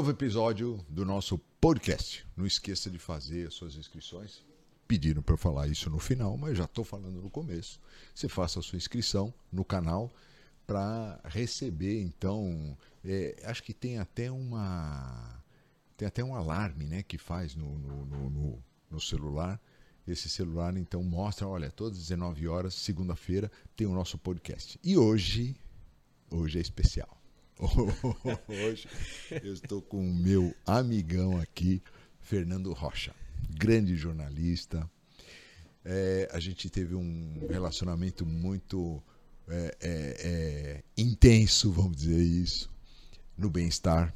Novo episódio do nosso podcast. Não esqueça de fazer as suas inscrições. Pediram para eu falar isso no final, mas já estou falando no começo. Você faça a sua inscrição no canal para receber, então, é, acho que tem até uma tem até um alarme, né, que faz no, no, no, no, no celular. Esse celular então mostra, olha, todas as 19 horas, segunda-feira, tem o nosso podcast. E hoje, hoje é especial. Hoje eu estou com o meu amigão aqui, Fernando Rocha, grande jornalista. É, a gente teve um relacionamento muito é, é, é intenso, vamos dizer isso, no bem-estar.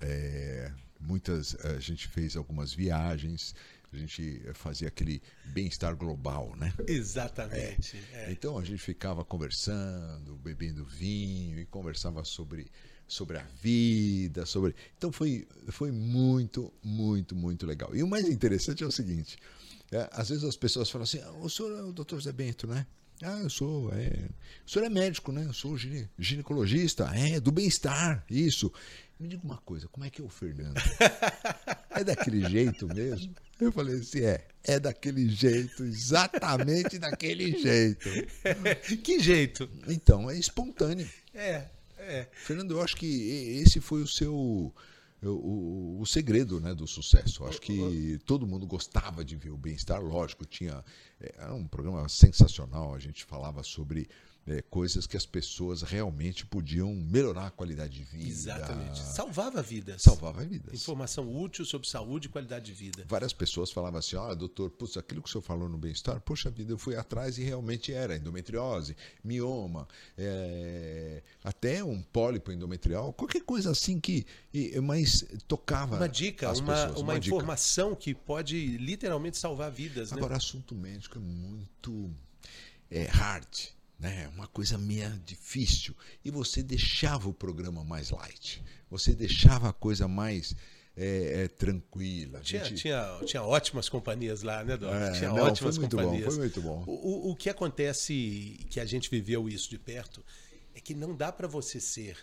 É, muitas, a gente fez algumas viagens, a gente fazia aquele bem-estar global, né? Exatamente. É. É. Então a gente ficava conversando, bebendo vinho e conversava sobre, sobre a vida, sobre. Então foi, foi muito, muito, muito legal. E o mais interessante é o seguinte: é, às vezes as pessoas falam assim, ah, o senhor é o doutor Zé Bento, né? Ah, eu sou. É... O senhor é médico, né? Eu sou gine... ginecologista. É, do bem-estar, isso. Me diga uma coisa, como é que é o Fernando? É daquele jeito mesmo? Eu falei assim, é, é daquele jeito, exatamente daquele jeito. que jeito? Então, é espontâneo. É, é. Fernando, eu acho que esse foi o seu o, o, o, segredo né, do sucesso. Acho que todo mundo gostava de ver o bem-estar, lógico, tinha. É, era um programa sensacional, a gente falava sobre é, coisas que as pessoas realmente podiam melhorar a qualidade de vida. Exatamente. Salvava vidas. Salvava vidas. Informação útil sobre saúde e qualidade de vida. Várias pessoas falavam assim: olha, doutor, putz, aquilo que o senhor falou no bem-estar, poxa vida, eu fui atrás e realmente era endometriose, mioma, é, até um pólipo endometrial, qualquer coisa assim que. Mas tocava. Uma dica, as uma, pessoas, uma, uma dica. informação que pode literalmente salvar vidas. Agora, né? assunto médico é muito é, hard né? Uma coisa meio difícil. E você deixava o programa mais light. Você deixava a coisa mais é, é, tranquila. Tinha, gente... tinha, tinha ótimas companhias lá, né, Dó? É, tinha não, ótimas foi muito companhias. Bom, foi muito bom. O, o que acontece, que a gente viveu isso de perto, é que não dá para você ser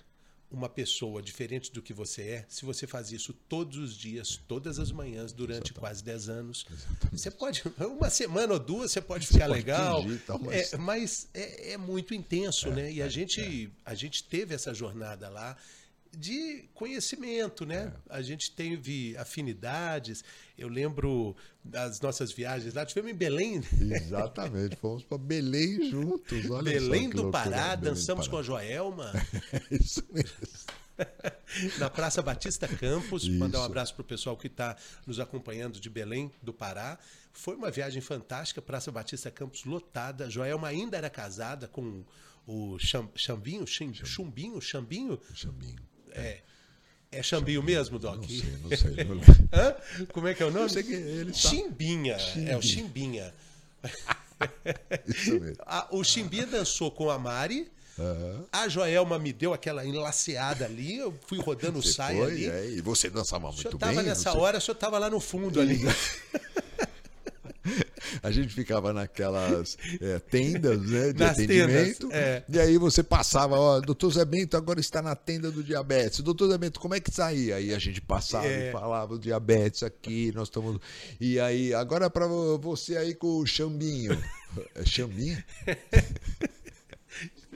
uma pessoa diferente do que você é se você faz isso todos os dias, todas as manhãs, durante Exatamente. quase 10 anos. Exatamente. Você pode, uma semana ou duas, você pode ficar você legal, pode fingir, mas, é, mas é, é, muito intenso, é, né? E a, é, gente, é. a gente teve essa jornada lá de conhecimento, né? É. A gente teve afinidades. Eu lembro das nossas viagens lá, tivemos em Belém. Exatamente, fomos para Belém juntos. Olha Belém do Pará, Belém dançamos Pará. com a Joelma. Isso mesmo. Na Praça Batista Campos, Isso. mandar um abraço para o pessoal que está nos acompanhando de Belém do Pará. Foi uma viagem fantástica, Praça Batista Campos lotada. Joelma ainda era casada com o Chambinho, Chumbinho, Chambinho? Chambinho. É. É Chambinho mesmo, Doc? Não sei, não sei. Não Hã? Como é que é o nome? Sei que ele tá... Chimbinha. Chimbinha. É o Chimbinha. Isso mesmo. o Chimbinha dançou com a Mari. Uhum. A Joelma me deu aquela enlaceada ali, eu fui rodando o saia ali. É, e você dançava muito bem. O senhor estava nessa hora, o senhor estava lá no fundo ali. a gente ficava naquelas é, tendas né, de Nas atendimento. Tendas, é. E aí você passava, ó, doutor Zé Bento agora está na tenda do diabetes. Doutor Zé Bento, como é que está aí? Aí a gente passava É. e falava diabetes aqui, nós estamos. E aí, agora para você aí com o chambinho. É chambinho?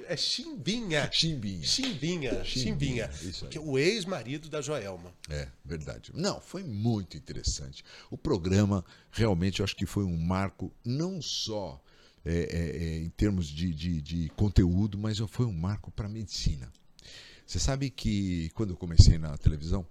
É Chimbinha. Chimbinha. Chimbinha. Chimbinha. Isso aí. Que é o ex-marido da Joelma. É, verdade. Não, foi muito interessante. O programa realmente eu acho que foi um marco, não só é, é, é, em termos de, de, de conteúdo, mas foi um marco para a medicina. Você sabe que quando eu comecei na televisão,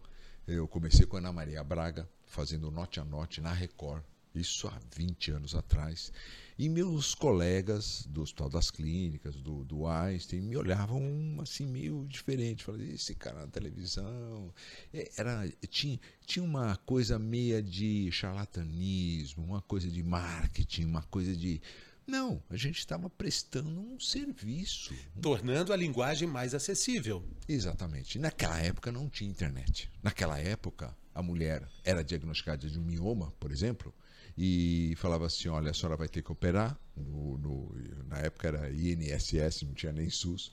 eu comecei com a Ana Maria Braga, fazendo Note a Note na Record, isso há 20 anos atrás. E meus colegas do Hospital das Clínicas, do, do Einstein, me olhavam assim meio diferente. Falavam, esse cara na televisão. É, Era, tinha, tinha uma coisa meia de charlatanismo, uma coisa de marketing, uma coisa de. Não, a gente estava prestando um serviço. Tornando a linguagem mais acessível. Exatamente. Naquela época não tinha internet. Naquela época, a mulher era diagnosticada de um mioma, por exemplo, e falava assim: olha, a senhora vai ter que operar. No, no, na época era INSS, não tinha nem SUS.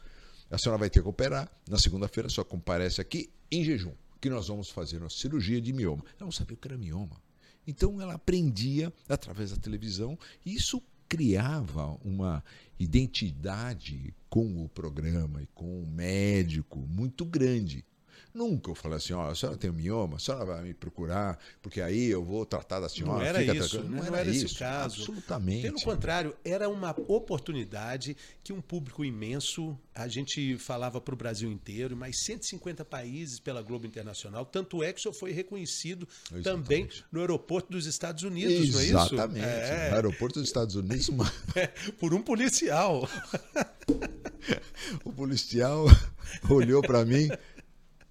A senhora vai ter que operar. Na segunda-feira, só comparece aqui em jejum. que nós vamos fazer uma cirurgia de mioma. Ela não sabia o que era mioma. Então ela aprendia através da televisão e isso criava uma identidade com o programa e com o médico muito grande. Nunca eu falei assim, ó, a senhora tem um mioma, a senhora vai me procurar, porque aí eu vou tratar da senhora. Não era isso, Não, né? era, não era isso, esse caso. Absolutamente. Pelo contrário, era uma oportunidade que um público imenso, a gente falava para o Brasil inteiro, mais 150 países pela Globo Internacional, tanto é que só foi reconhecido Exatamente. também no aeroporto dos Estados Unidos, não é isso? Exatamente. É, No aeroporto dos Estados Unidos, uma- por um policial. o policial olhou para mim,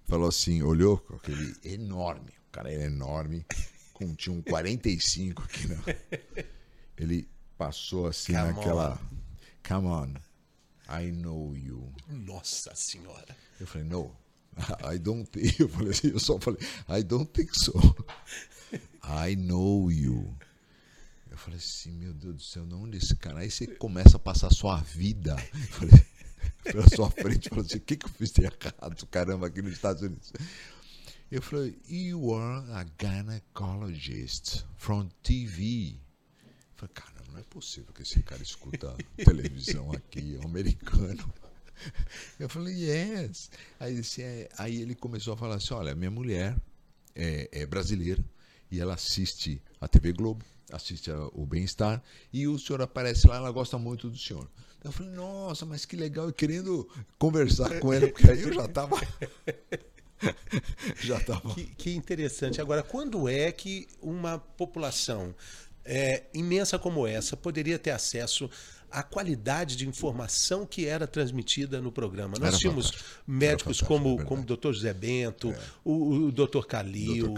falou assim, olhou com aquele enorme, o cara era enorme, com, tinha um 45 aqui, não. Ele passou assim Come naquela, come on, I know you. Nossa Senhora. Eu falei, no, I don't think. Eu falei assim, eu só falei, I don't think so. I know you. Eu falei assim, meu Deus do céu, não onde esse cara? Aí você começa a passar a sua vida. Eu falei, pela sua frente, falou assim, o que, que eu fiz de errado, caramba, aqui nos Estados Unidos? Eu falei, you are a gynecologist from TV. Eu falei, caramba, não é possível que esse cara escuta televisão aqui, é um americano. Eu falei, yes. Aí, é. Aí ele começou a falar assim: olha, minha mulher é, é brasileira e ela assiste a TV Globo, assiste o Bem-Estar e o senhor aparece lá, ela gosta muito do senhor. Eu falei, nossa, mas que legal, e querendo conversar com ele, porque aí eu já estava. já estava. Que, que interessante. Agora, quando é que uma população é, imensa como essa poderia ter acesso à qualidade de informação que era transmitida no programa? Nós Era tínhamos fantástico. médicos como, é como o Dr. José Bento, o, o Dr. Calil.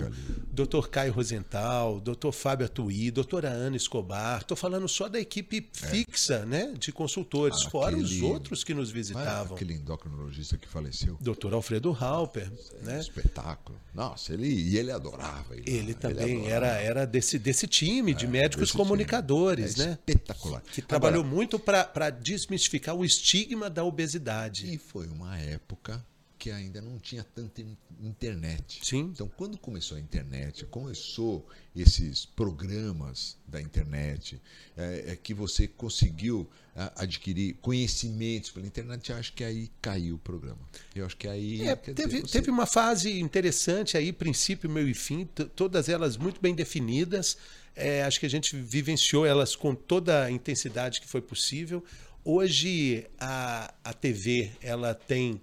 Dr. Caio Rosenthal, Dr. Fábio Atuí, doutora Ana Escobar. Estou falando só da equipe fixa né, de consultores, Ah, fora os outros que nos visitavam. aquele endocrinologista que faleceu. Dr. Alfredo Halper, né? Espetáculo. Nossa, ele, e ele adorava. Ele, Ele também adorava. era, era desse, desse time de médicos Desse comunicadores, time. É né? Espetacular. Que trabalhou Agora, muito para desmistificar o estigma da obesidade. E foi uma época que ainda não tinha tanta in- internet. Sim. Então, quando começou a internet, começou esses programas da internet, é, é que você conseguiu a- adquirir conhecimentos pela internet, acho que aí caiu o programa. Eu acho que aí. É, quer dizer, teve, você- teve uma fase interessante aí, princípio, meio e fim, todas elas muito bem definidas. É, acho que a gente vivenciou elas com toda a intensidade que foi possível. Hoje a, a TV ela tem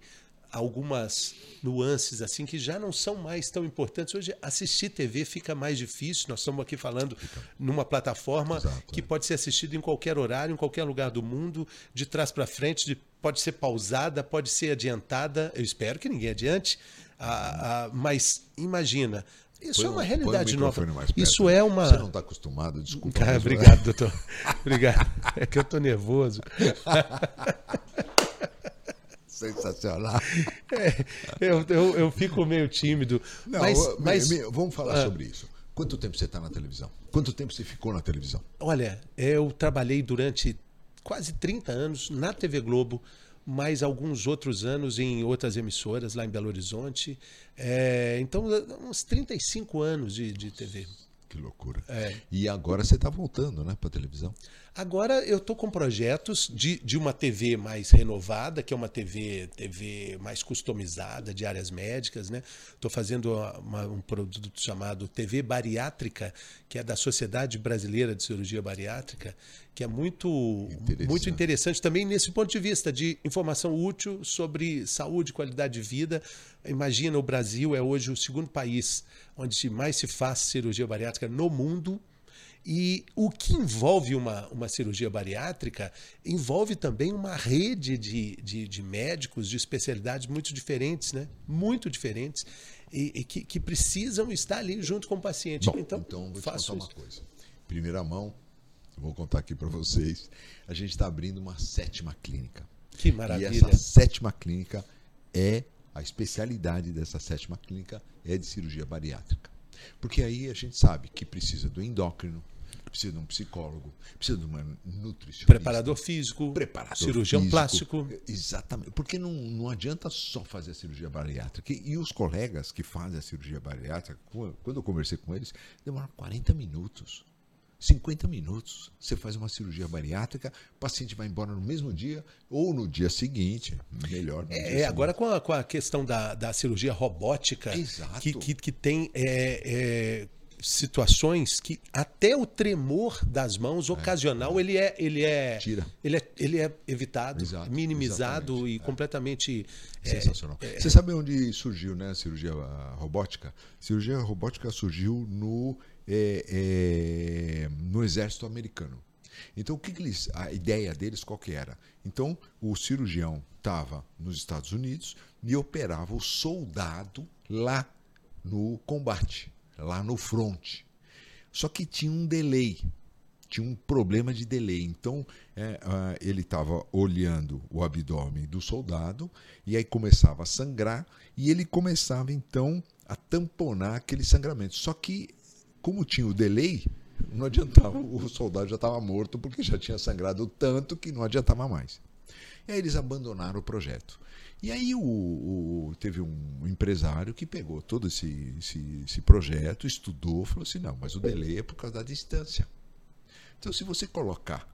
algumas nuances assim que já não são mais tão importantes. Hoje assistir TV fica mais difícil. Nós estamos aqui falando numa plataforma Exato, que é. pode ser assistida em qualquer horário, em qualquer lugar do mundo, de trás para frente, de- pode ser pausada, pode ser adiantada. Eu espero que ninguém adiante, ah, ah, mas imagina. Isso é uma realidade nova. Isso é uma. Você não está acostumado, desculpa. Cara, mas- obrigado, doutor. Obrigado. É que eu tô nervoso. Sensacional. É, eu, eu, eu fico meio tímido. Não, mas, mas me- me- vamos falar Ah. sobre isso. Quanto tempo você está na televisão? Quanto tempo você ficou na televisão? olha, eu trabalhei durante quase 30 anos na TV Globo, mais alguns outros anos em outras emissoras lá em Belo Horizonte. É, então, uns 35 anos de, de TV. Que loucura. É. E agora você está voltando, né, para televisão? Agora eu estou com projetos de, de uma TV mais renovada, que é uma TV, TV mais customizada, de áreas médicas. Né? Estou fazendo uma- um produto chamado TV Bariátrica, que é da Sociedade Brasileira de Cirurgia Bariátrica, que é muito Interessante. muito interessante também nesse ponto de vista de informação útil sobre saúde, qualidade de vida. Imagina, o Brasil é hoje o segundo país onde mais se faz cirurgia bariátrica no mundo. E o que envolve uma, uma cirurgia bariátrica envolve também uma rede de, de, de médicos de especialidades muito diferentes, né? Muito diferentes, e, e que, que precisam estar ali junto com o paciente. Bom, então, então, vou te faço contar isso. uma coisa. Primeira mão, vou contar aqui para vocês. A gente está abrindo uma sétima clínica. Que E maravilha. essa sétima clínica é a especialidade dessa sétima clínica é de cirurgia bariátrica. Porque aí a gente sabe que precisa do endócrino, precisa de um psicólogo, precisa de uma nutricionista. Preparador físico, preparador cirurgião físico. plástico. Exatamente. Porque não, não adianta só fazer a cirurgia bariátrica. E os colegas que fazem a cirurgia bariátrica, quando eu conversei com eles, demoram 40 minutos. 50 minutos. Você faz uma cirurgia bariátrica, o paciente vai embora no mesmo dia ou no dia seguinte. Melhor. É, agora com a, com a questão da, da cirurgia robótica. Que, que, que tem. É, é, situações que até o tremor das mãos ocasional é. ele é ele é Tira. ele é ele é evitado Exato, minimizado e é. completamente é, Sensacional. Você sabe onde surgiu né, a cirurgia robótica? A cirurgia robótica surgiu no, é, é, no exército americano. Então, o que, que eles, a ideia deles qual que era? Então, o cirurgião estava nos Estados Unidos e operava o soldado lá no combate, lá no front. Só que tinha um delay, tinha um problema de delay. Então, é, uh, ele estava olhando o abdômen do soldado e aí começava a sangrar e ele começava então a tamponar aquele sangramento. Só que, como tinha o delay, não adiantava, o soldado já estava morto porque já tinha sangrado tanto que não adiantava mais. E aí eles abandonaram o projeto. E aí o, o, teve um empresário que pegou todo esse, esse, esse projeto, estudou, falou assim, não, mas o delay é por causa da distância. Então, se você colocar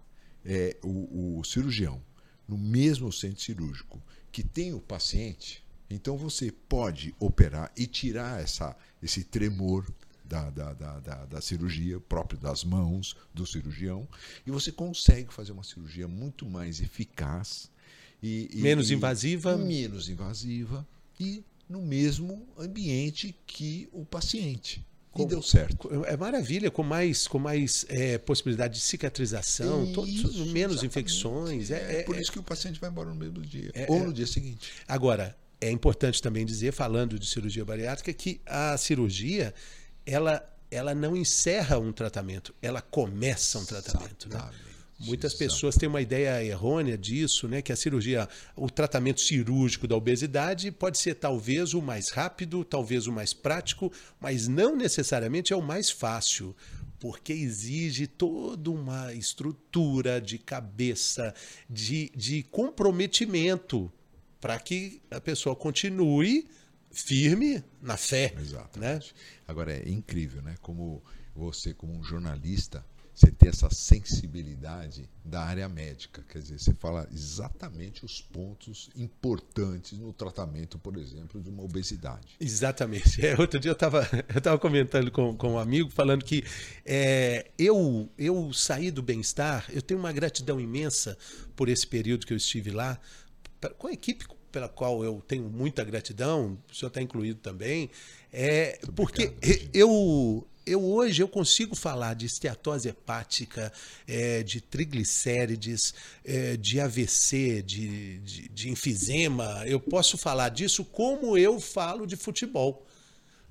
é, o, o, cirurgião no mesmo centro cirúrgico que tem o paciente, então você pode operar e tirar essa, esse tremor da, da, da, da, da cirurgia, próprio das mãos do cirurgião, e você consegue fazer uma cirurgia muito mais eficaz. E, e, menos invasiva. E menos invasiva e no mesmo ambiente que o paciente. E deu certo. É maravilha, com mais, com mais é, possibilidade de cicatrização, Isso, menos exatamente. infecções. É, É, é- por isso que o paciente vai embora no mesmo dia. É, ou é. no dia seguinte. Agora, é importante também dizer, falando de cirurgia bariátrica, que a cirurgia ela, ela não encerra um tratamento, ela começa um tratamento. Né? Muitas exatamente. pessoas têm uma ideia errônea disso, né? Que a cirurgia, o tratamento cirúrgico da obesidade pode ser talvez o mais rápido, talvez o mais prático, mas não necessariamente é o mais fácil, porque exige toda uma estrutura de cabeça, de, de comprometimento para que a pessoa continue firme na fé. Né? Agora é incrível, né? Como você, como um jornalista, você tem essa sensibilidade da área médica. Quer dizer, você fala exatamente os pontos importantes no tratamento, por exemplo, de uma obesidade. Exatamente. É, outro dia eu estava eu tava comentando com, com um amigo, falando que é, eu, eu saí do bem-estar, eu tenho uma gratidão imensa por esse período que eu estive lá, com a equipe pela qual eu tenho muita gratidão, o senhor está incluído também, é, porque obrigado, eu, eu hoje eu consigo falar de esteatose hepática, é, de triglicérides, é, de AVC, de, de, de enfisema. Eu posso falar disso como eu falo de futebol.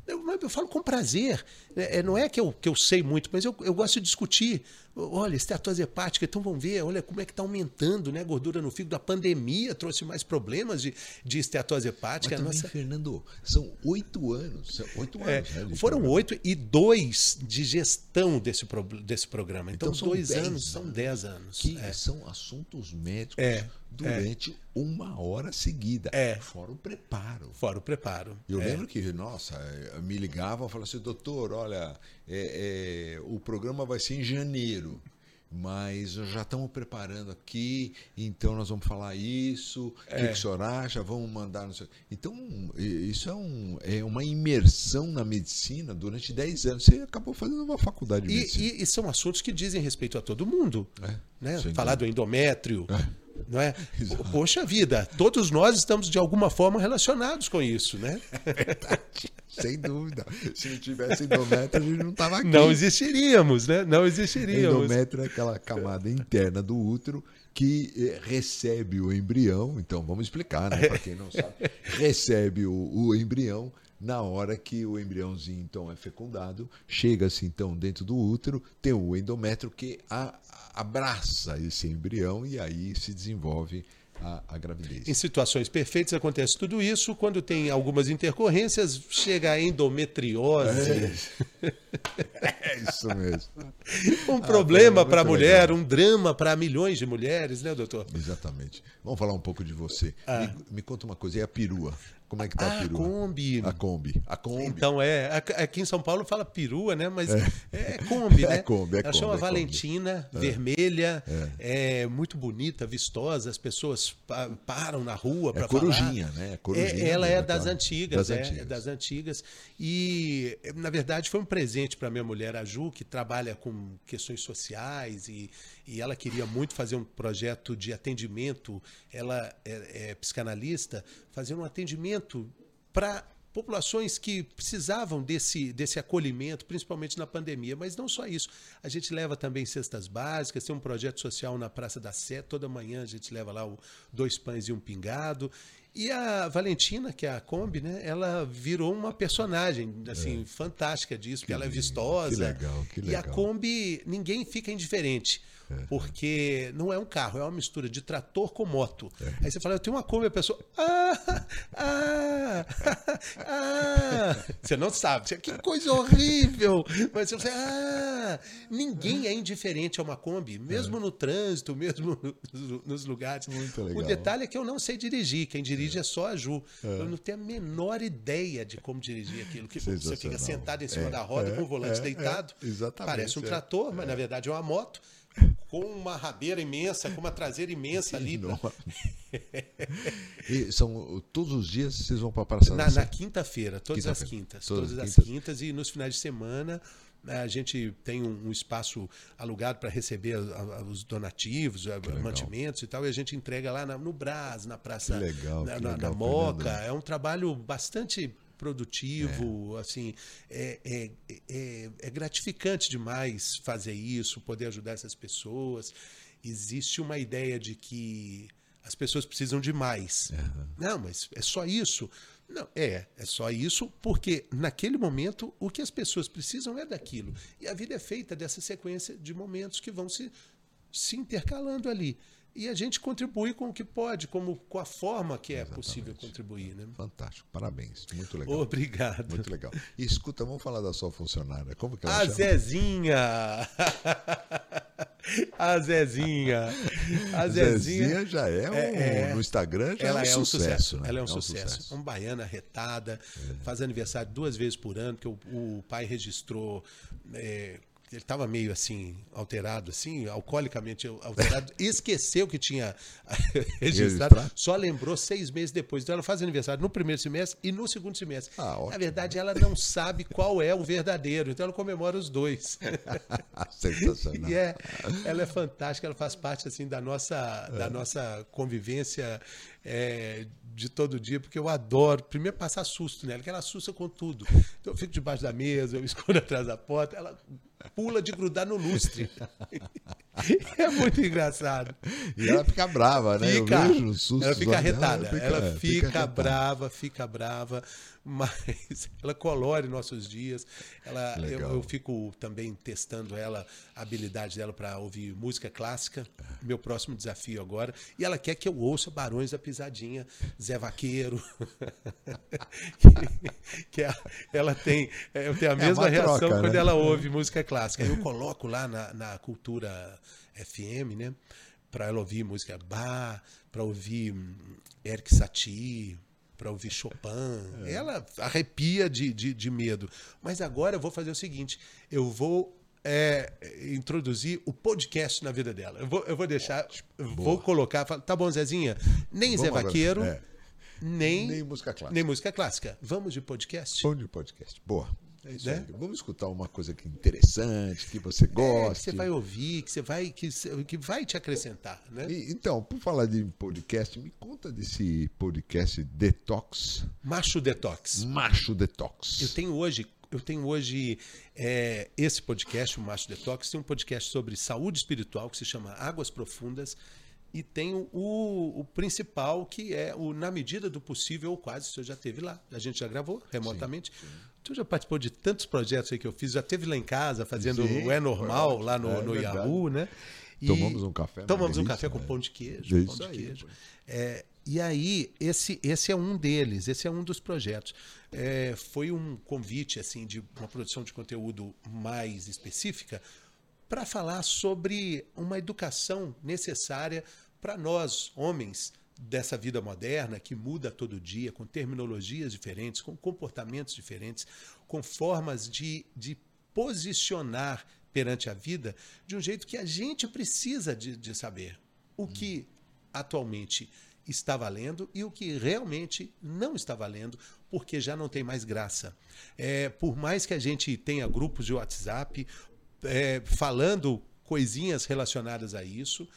Eu, eu falo com prazer. É, é, não é que eu, que eu sei muito, mas eu, eu gosto de discutir. Olha, esteatose hepática, então vamos ver, olha como é que está aumentando né, a gordura no fígado. A pandemia trouxe mais problemas de, de esteatose Mas hepática. A também, nossa- Fernando, são oito anos. São oito é, anos. né, de foram oito e dois de gestão desse, pro- desse programa. Então, Então dois dez anos, são dez anos. Que É. são assuntos médicos É, durante uma hora seguida. É. Fora o preparo. Fora o preparo. Eu É. lembro que, nossa, me ligavam e falavam assim, doutor, olha, é, é, o programa vai ser em janeiro, mas já estamos preparando aqui, então nós vamos falar isso, o É. que, que o senhor acha, vamos mandar... Então, isso é, um, é uma imersão na medicina durante 10 anos. Você acabou fazendo uma faculdade de E, medicina. e- e são assuntos que dizem respeito a todo mundo. É, né? Falar do endométrio. Não é? Poxa vida, todos nós estamos de alguma forma relacionados com isso, né? Sem dúvida. Se não tivesse endométrio, a gente não estava aqui. Não existiríamos, né? Não existiríamos. Endométrio é aquela camada interna do útero que eh, recebe o embrião. Então, vamos explicar, né? Para quem não sabe. Recebe o, o embrião na hora que o embriãozinho, então, é fecundado. Chega-se, então, dentro do útero, tem o endométrio que a- abraça esse embrião e aí se desenvolve a, a gravidez. Em situações perfeitas acontece tudo isso. Quando tem algumas intercorrências, chega a endometriose. É isso mesmo. Um problema muito para a mulher, legal. um drama para milhões de mulheres, né, doutor? Exatamente. Vamos falar um pouco de você. Ah. Me, me conta uma coisa, e a perua? Como é que tá a Ah, perua? Kombi. A Kombi. A Kombi. Então é, aqu- aqui em São Paulo fala perua, né? Mas é, Kombi, né? É Kombi, é Ela Kombi, chama é Kombi. Valentina, vermelha, é. muito bonita, vistosa. As pessoas pa- param na rua É para corujinha, né? É corujinha É, ela é das tá? antigas, Das é, antigas. é das antigas. E, na verdade, foi um presente para minha mulher, a Ju, que trabalha com questões sociais e, e ela queria muito fazer um projeto de atendimento. Ela é, é psicanalista, fazer um atendimento para populações que precisavam desse, desse acolhimento, principalmente na pandemia. Mas não só isso. A gente leva também cestas básicas, tem um projeto social na Praça da Sé, toda manhã a gente leva lá dois pães e um pingado. E a Valentina, que é a Kombi, né, ela virou uma personagem assim fantástica disso, porque ela é vistosa. que legal, que E a legal. Kombi, ninguém fica indiferente. Porque não é um carro, é uma mistura de trator com moto. Aí você fala, eu tenho uma Kombi, a pessoa. Ah! Ah! Ah! Você não sabe. Você, que coisa horrível! Mas você fala, ah! Ninguém é indiferente a uma Kombi, mesmo no trânsito, mesmo no- nos lugares. Muito O detalhe é que eu não sei dirigir. Quem dirige é, só a Ju. Eu não tenho a menor ideia de como dirigir aquilo. Que você fica sentado em cima É, da roda é, com o volante é, deitado. é, exatamente, Parece um é. trator, mas na verdade é uma moto com uma rabeira imensa, com uma traseira imensa ali. Não. E são todos os dias vocês vão para a Praça Na, na quinta-feira, todas as Quinta-feira. quintas. Todas Todas, as as quintas. quintas e nos finais de semana eh, a gente tem um, espaço alugado para receber os donativos, mantimentos e tal, e a gente entrega lá no Brás, na Praça Que legal, na, que legal, na Moca. Fernando. É um trabalho bastante produtivo, assim, é, é, é, é gratificante demais fazer isso, poder ajudar essas pessoas. Existe uma ideia de que as pessoas precisam de mais. Não, mas é só isso. Não, é, é só isso, porque naquele momento o que as pessoas precisam é daquilo. E a vida é feita dessa sequência de momentos que vão se, se intercalando ali. E a gente contribui com o que pode, como com a forma que é possível contribuir. Né? Fantástico, parabéns. Muito legal. Obrigado. Muito legal. E escuta, vamos falar da sua funcionária. Como que ela A chama? Zezinha! A Zezinha! A Zezinha. Zezinha já é, um, É, é. no Instagram já ela é um sucesso, né? Ela é um sucesso. Uma baiana arretada, faz aniversário duas vezes por ano, porque o, o pai registrou. É, ele estava meio assim, alterado, assim, alcoolicamente alterado, esqueceu que tinha registrado, só lembrou seis meses depois. Então ela faz aniversário no primeiro semestre e no segundo semestre. Ah, ótimo. Na verdade, ela não sabe qual é o verdadeiro, então ela comemora os dois. Sensacional. E é, ela é fantástica, ela faz parte assim da nossa, da nossa convivência é, de todo dia, porque eu adoro, primeiro passar susto nela, que ela assusta com tudo. Então eu fico debaixo da mesa, eu me escondo atrás da porta, ela pula de grudar no lustre. É muito engraçado. E ela fica brava, né? Fica, Eu vejo os sustos ela fica arretada, ela é, fica, arretada. brava, fica brava, mas ela colore nossos dias. Ela, eu, eu fico também testando ela, a habilidade dela para ouvir música clássica, meu próximo desafio agora. E ela quer que eu ouça Barões da Pisadinha, Zé Vaqueiro. que, que a- ela tem, eu tenho a mesma uma reação troca, quando né? ela ouve música clássica. Eu coloco lá na, na cultura FM, né? Para ela ouvir música Bach, para ouvir hum, Eric Satie, para ouvir Chopin. Ela arrepia de, de, de medo. Mas agora eu vou fazer o seguinte: eu vou é, introduzir o podcast na vida dela. Eu vou, eu vou deixar, vou colocar. Tá bom, Zezinha? Nem Zé Vamos agora. Vaqueiro, É. nem, Nem música clássica. nem música clássica. Vamos de podcast? Bom de podcast. Boa. É isso Né? Vamos escutar uma coisa que interessante, que você É, que gosta. você vai ouvir, que você vai, que, que vai te acrescentar, né? E, então, por falar de podcast, me conta desse podcast Detox, Macho Detox. Macho Detox. Eu tenho hoje, eu tenho hoje é, esse podcast, o Macho Detox, tem um podcast sobre saúde espiritual que se chama Águas Profundas. E tem o, o principal, que é o Na Medida do Possível, ou quase, o senhor já teve lá. A gente já gravou remotamente. O senhor já participou de tantos projetos aí que eu fiz, já teve lá em casa, fazendo Sim, o É Normal, lá no, É no. Yahoo, né? E tomamos um café. Tomamos um café com pão de queijo. É pão de aí, queijo. É, e aí, esse, esse é um deles, esse é um dos projetos. É, foi um convite assim de uma produção de conteúdo mais específica para falar sobre uma educação necessária para nós, homens, dessa vida moderna que muda todo dia, com terminologias diferentes, com comportamentos diferentes, com formas de, de posicionar perante a vida de um jeito que a gente precisa de, de saber o que atualmente está valendo e o que realmente não está valendo, porque já não tem mais graça. É, por mais que a gente tenha grupos de WhatsApp é, falando coisinhas relacionadas a isso,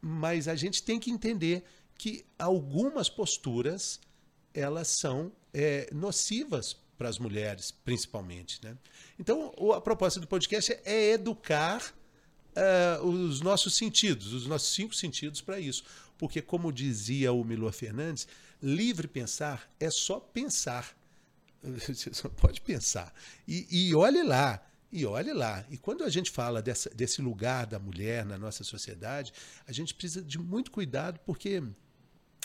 mas a gente tem que entender que algumas posturas elas são é, nocivas para as mulheres, principalmente. Né? Então, a proposta do podcast é educar ah, os nossos sentidos, os nossos cinco sentidos para isso. Porque, como dizia o Milor Fernandes, livre pensar é só pensar. Você só pode pensar. E, e olhe lá, e olhe lá. E quando a gente fala dessa, desse lugar da mulher na nossa sociedade, a gente precisa de muito cuidado, porque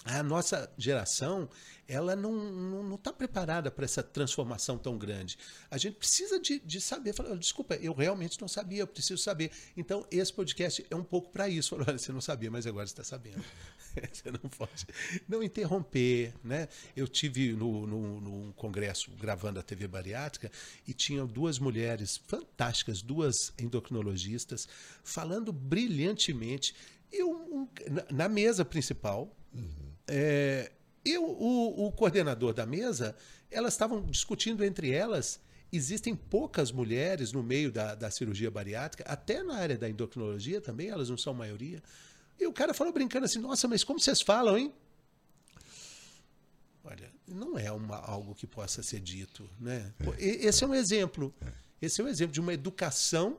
a nossa geração ela não está não, está preparada para essa transformação tão grande. A gente precisa de, de saber. Falar, Desculpa, eu realmente não sabia, eu preciso saber. Então, esse podcast é um pouco para isso. Olha, você não sabia, mas agora está sabendo. Você não pode não interromper. Né? Eu tive no, no, num congresso gravando a TV bariátrica e tinham duas mulheres fantásticas, duas endocrinologistas, falando brilhantemente. E um, um, na, na mesa principal, é, e o, o, coordenador da mesa, elas estavam discutindo entre elas. Existem poucas mulheres no meio da, da cirurgia bariátrica, até na área da endocrinologia também, elas não são maioria. E o cara falou brincando assim: Nossa, mas como vocês falam, hein? Olha, não é uma, algo que possa ser dito. Né? E- Esse é um exemplo. Esse é um exemplo de uma educação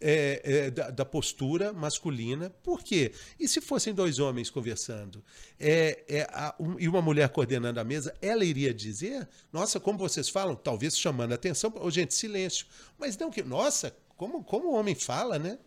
é, é, da, da postura masculina. Por quê? E se fossem dois homens conversando é, é, a- um- e uma mulher coordenando a mesa, ela iria dizer: Nossa, como vocês falam? Talvez chamando a atenção. Ô, gente, silêncio. Mas não que. Nossa, como, como o homem fala, né?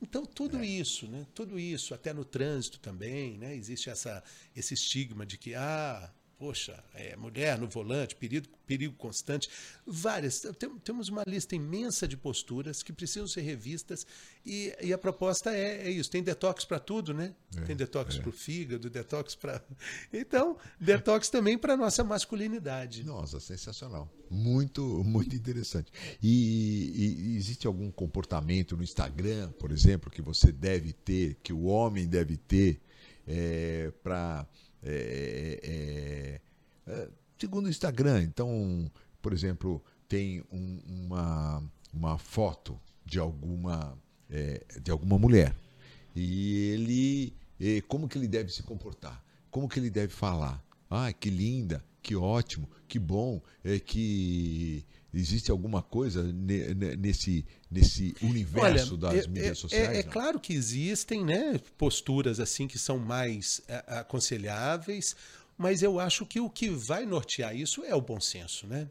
Então, tudo isso, né? Tudo isso, até no trânsito também, né? Existe essa, esse estigma de que, ah, poxa, é mulher no volante, perigo, perigo constante. Várias. Tem- Temos uma lista imensa de posturas que precisam ser revistas e, e a proposta é, é isso. Tem detox para tudo, né? Tem detox para o fígado, detox para. Então, detox também para nossa masculinidade. Nossa, sensacional. Muito, muito interessante. E, e- e existe algum comportamento no Instagram, por exemplo, que você deve ter, que o homem deve ter, para. Segundo o Instagram, então, por exemplo, tem um- uma, uma foto de alguma, é, de alguma mulher. E ele. como que ele deve se comportar? Como que ele deve falar? Ah, que linda, que ótimo, que bom, é que existe alguma coisa ne- ne- nesse, nesse universo das é- mídias é- sociais? É, é não? claro que existem né, posturas assim que são mais é, aconselháveis, mas eu acho que o que vai nortear isso é o bom senso, né?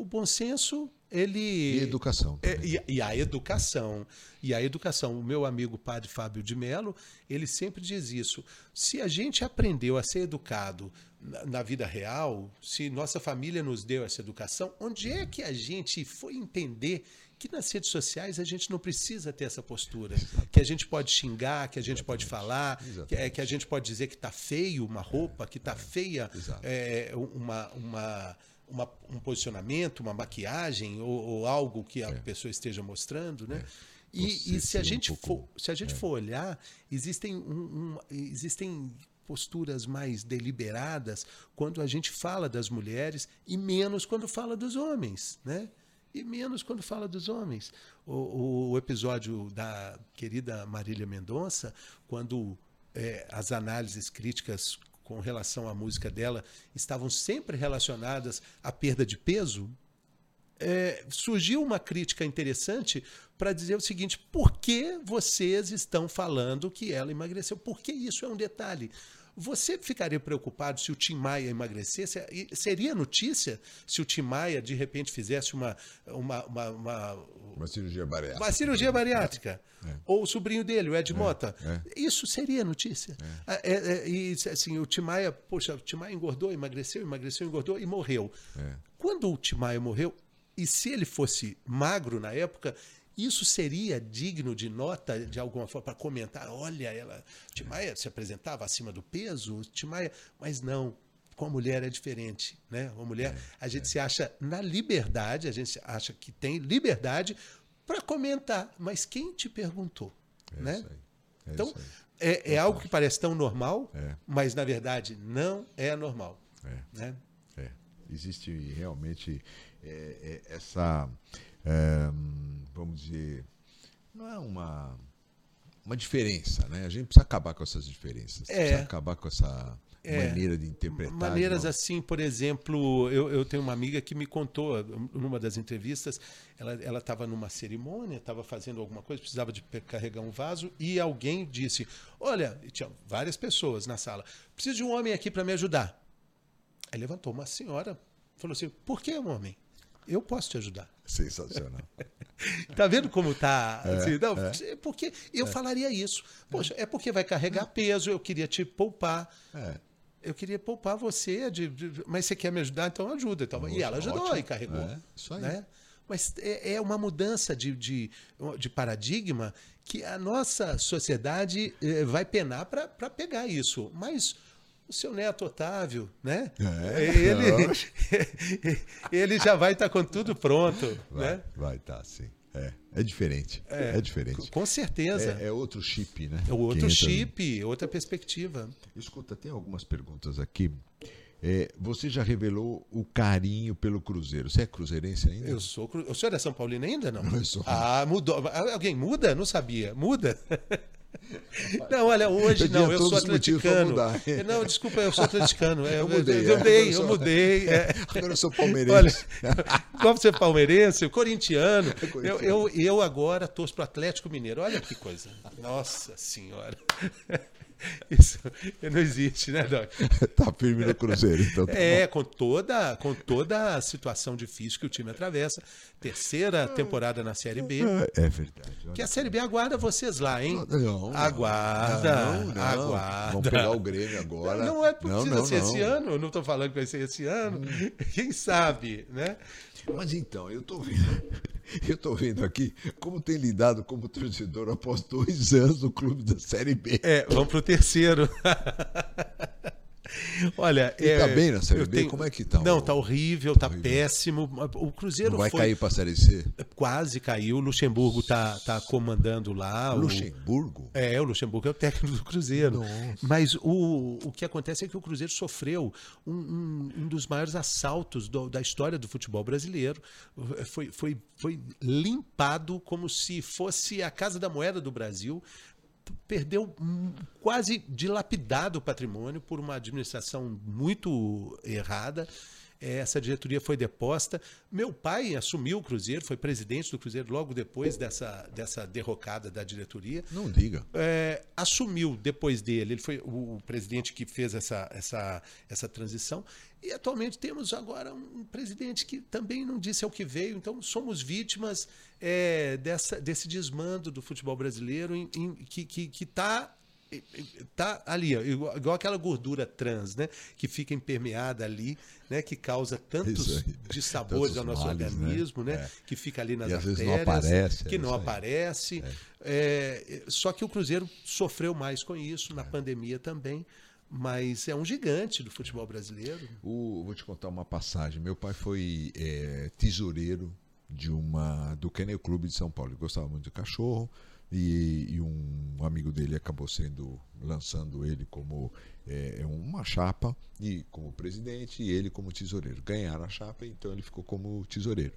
O bom senso, ele. E educação. É, e, e a educação. E a educação. O meu amigo padre Fábio de Mello, ele sempre diz isso. Se a gente aprendeu a ser educado na, na vida real, se nossa família nos deu essa educação, onde é que a gente foi entender que nas redes sociais a gente não precisa ter essa postura? Que a gente pode xingar, que a gente pode falar, que, é, que a gente pode dizer que está feio uma roupa, que está feia Exato. é, uma, uma, uma- um posicionamento, uma maquiagem ou, ou algo que a pessoa esteja mostrando, né? E, Você e se a ser um gente pouco- for, se a gente for olhar, existem, um- um- existem posturas mais deliberadas quando a gente fala das mulheres e menos quando fala dos homens, né? E menos quando fala dos homens. O, o- o episódio da querida Marília Mendonça, quando é, as análises críticas com relação à música dela estavam sempre relacionadas à perda de peso, é, surgiu uma crítica interessante para dizer o seguinte: por que vocês estão falando que ela emagreceu? Porque isso é um detalhe. Você ficaria preocupado se o Tim Maia emagrecesse? Seria notícia se o Tim Maia, de repente, fizesse uma, uma, uma, uma, Uma cirurgia bariátrica. uma cirurgia bariátrica? Ou o sobrinho dele, o Ed Mota? é. Isso seria notícia. Ah, é, é, e assim, o Tim Maia, poxa, o Tim Maia engordou, emagreceu, emagreceu, engordou e morreu. É. Quando o Tim Maia morreu, e se ele fosse magro na época, isso seria digno de nota de alguma forma para comentar? Olha, ela, Tim Maia se apresentava acima do peso, Tim Maia, mas não. Com a mulher é diferente, né? Uma mulher, a gente se acha na liberdade, a gente acha que tem liberdade para comentar, mas quem te perguntou, É né? isso aí. É Então, é, é algo que parece tão normal, É. mas na verdade não é normal. É. Né? É, existe realmente é, é, essa, é, vamos dizer, não é uma, uma diferença, né? A gente precisa acabar com essas diferenças, É. precisa acabar com essa É. maneira de interpretar. Maneiras de assim, por exemplo, eu, eu tenho uma amiga que me contou, numa das entrevistas, ela estava numa cerimônia, estava fazendo alguma coisa, precisava de carregar um vaso, e alguém disse: Olha, tinha várias pessoas na sala, preciso de um homem aqui para me ajudar. Aí levantou uma senhora, falou assim: Por que um homem? Eu posso te ajudar. Sensacional. Tá vendo como tá? assim? não, é Porque eu falaria isso. Poxa, é porque vai carregar peso, eu queria te poupar. É. Eu queria poupar você, de, de- mas você quer me ajudar, então ajuda. Então, e Nossa, ela ajudou ótimo. e carregou. É, isso aí. Né? Mas é, é uma mudança de, de, de paradigma que a nossa sociedade eh, vai penar para pegar isso. Mas o seu neto Otávio, né? É, ele, ele já vai estar com tudo pronto. Vai, né? vai tá, sim. É, é diferente. É, diferente. Com certeza. É, é outro chip, né? É outro entra- chip, outra perspectiva. Escuta, tem algumas perguntas aqui. É, você já revelou o carinho pelo Cruzeiro. Você é cruzeirense ainda? Eu sou. cru- O senhor é São Paulino ainda? Não. Eu sou. Ah, mudou. Alguém muda? Não sabia. Muda? Não, olha, hoje Eu não, eu sou atleticano. Não, desculpa, eu sou atleticano. É, Eu mudei, Eu, é, mudei, eu eu sou- mudei. é. Agora eu sou Olha, palmeirense. como você é palmeirense, corintiano, eu, corintiano. eu, eu agora torço para Atlético Mineiro. Olha que coisa. Nossa Senhora. Isso não existe, né, Doc? tá firme no Cruzeiro, então tá É, com toda, com toda a situação difícil que o time atravessa. Terceira temporada na Série B. bom. É verdade. Que a Série B aguarda vocês lá, hein? Não, não. Aguarda, Não, não. aguarda. Vamos pegar o Grêmio agora. Não, não é precisa ser esse ano. Eu não estou falando que vai ser esse ano. Quem sabe, né? Mas então, eu tô vendo, eu tô vendo aqui como tem lidado como torcedor após dois anos no clube da Série B. É, vamos pro terceiro. Olha, E é, tá bem na Série B? Como é que tá Não, o- tá horrível, tá, horrível. péssimo. O Cruzeiro Não vai foi cair pra Série C? quase caiu. O Luxemburgo tá, tá comandando lá. o- Luxemburgo? É, o Luxemburgo é o técnico do Cruzeiro. Nossa. Mas o, o que acontece é que o Cruzeiro sofreu um, um- um dos maiores assaltos do- da história do futebol brasileiro. Foi, foi, foi limpado como se fosse a Casa da Moeda do Brasil. Perdeu quase dilapidado o patrimônio por uma administração muito errada. Essa diretoria foi deposta. Meu pai assumiu o Cruzeiro, foi presidente do Cruzeiro logo depois dessa, dessa derrocada da diretoria Não diga. é, assumiu depois dele, ele foi o, o presidente que fez essa, essa, essa transição, e atualmente temos agora um presidente que também não disse ao que veio, então somos vítimas é, dessa, desse desmando do futebol brasileiro em, em- que está. Tá ali, ó, igual, aquela gordura trans, né? Que fica impermeada ali, né? Que causa tantos dissabores ao nosso males, né? organismo, né? É. Que fica ali nas E artérias, não aparece, que é não aparece. É, só que o Cruzeiro sofreu mais com isso, É. na pandemia também. Mas é um gigante do futebol brasileiro. O- vou te contar uma passagem. Meu pai foi é, tesoureiro de uma do Kennel Clube de São Paulo. Ele gostava muito de cachorro e, e um amigo dele acabou sendo lançando ele como é, uma chapa e como presidente e ele como tesoureiro. Ganharam a chapa, então ele ficou como tesoureiro.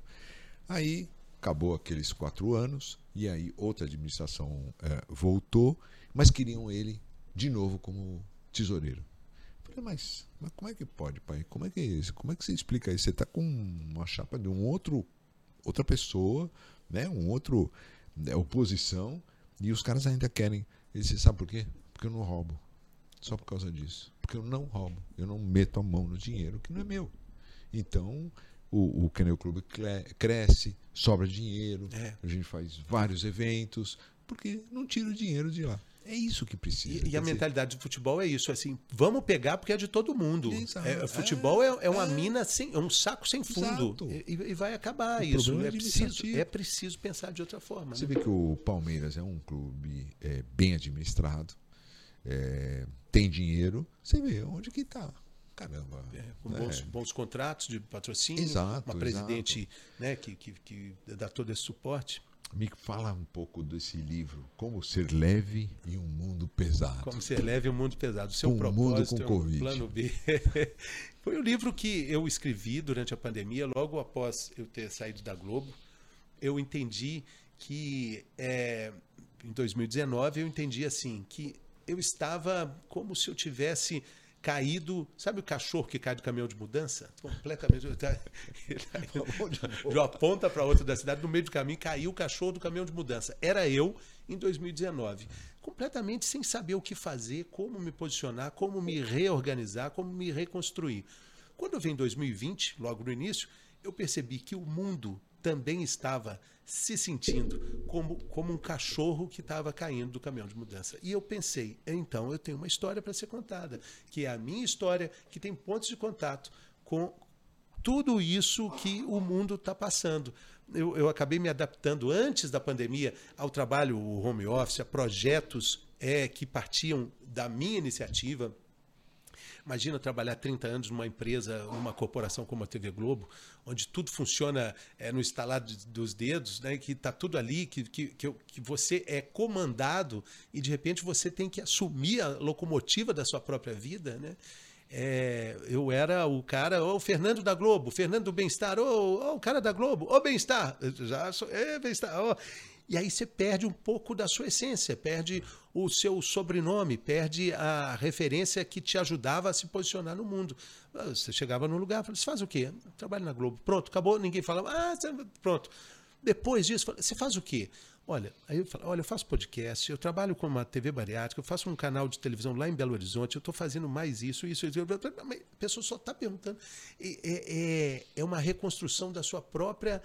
Aí acabou aqueles quatro anos e aí outra administração é, voltou, mas queriam ele de novo como tesoureiro. Falei, mas, mas como é que pode, pai? Como é que, como é que você explica isso? Você está com uma chapa de um outro, outra pessoa, né? Um outro oposição, e os caras ainda querem. Ele disse, sabe por quê? Porque eu não roubo. Só por causa disso. Porque eu não roubo. Eu não meto a mão no dinheiro que não é meu. Então, o, o Canel Clube cresce, sobra dinheiro, é. a gente faz vários eventos, porque não tira o dinheiro de lá. É isso que precisa. E, e a dizer... mentalidade do futebol é isso, assim, vamos pegar porque é de todo mundo. É, futebol é, é uma é, mina sem, é um saco sem fundo e, e, vai acabar o isso. É, é preciso, é preciso pensar de outra forma. Você né? vê que o Palmeiras é um clube é, bem administrado, é, tem dinheiro. Você vê onde que está. Caramba. É, com bons, bons, contratos de patrocínio, exato, uma presidente exato. Né, que, que, que dá todo esse suporte. Me fala um pouco desse livro, Como Ser Leve em um Mundo Pesado. Como Ser Leve em um Mundo Pesado. O seu um propósito mundo com é um Covid. plano B. Foi o um livro que eu escrevi durante a pandemia, logo após eu ter saído da Globo. Eu entendi que é, em 2019 eu entendi assim que eu estava como se eu tivesse caído. Sabe o cachorro que cai do caminhão de mudança? Completamente. de uma ponta para outra da cidade, no meio do caminho, caiu o cachorro do caminhão de mudança. Era eu em 2019. Completamente sem saber o que fazer, como me posicionar, como me reorganizar, como me reconstruir. Quando eu vim em 2020, logo no início, eu percebi que o mundo também estava se sentindo como, como um cachorro que estava caindo do caminhão de mudança. E eu pensei, então eu tenho uma história para ser contada, que é a minha história, que tem pontos de contato com tudo isso que o mundo está passando. Eu, eu, acabei me adaptando antes da pandemia ao trabalho home office, a projetos é, que partiam da minha iniciativa Imagina trabalhar 30 anos numa empresa, numa corporação como a TV Globo, onde tudo funciona é, no estalar dos dedos, né? que está tudo ali, que, que, que você é comandado e de repente você tem que assumir a locomotiva da sua própria vida. Né? É, eu era o cara, o Fernando da Globo, Fernando do Bem-Estar, o cara da Globo, ô Bem-Estar, já sou, é, Bem-Estar, oh. E aí você perde um pouco da sua essência, perde o seu sobrenome, perde a referência que te ajudava a se posicionar no mundo. Ah, você chegava num lugar, falava, você faz o quê? Trabalho na Globo. Pronto, acabou, ninguém falava, ah, pronto. Depois disso, você faz o quê? Olha, aí eu falo, olha, eu faço podcast, eu trabalho com uma TV bariátrica, eu faço um canal de televisão lá em Belo Horizonte, eu estou fazendo mais isso, isso, isso. A pessoa só está perguntando. É, é, é uma reconstrução da sua própria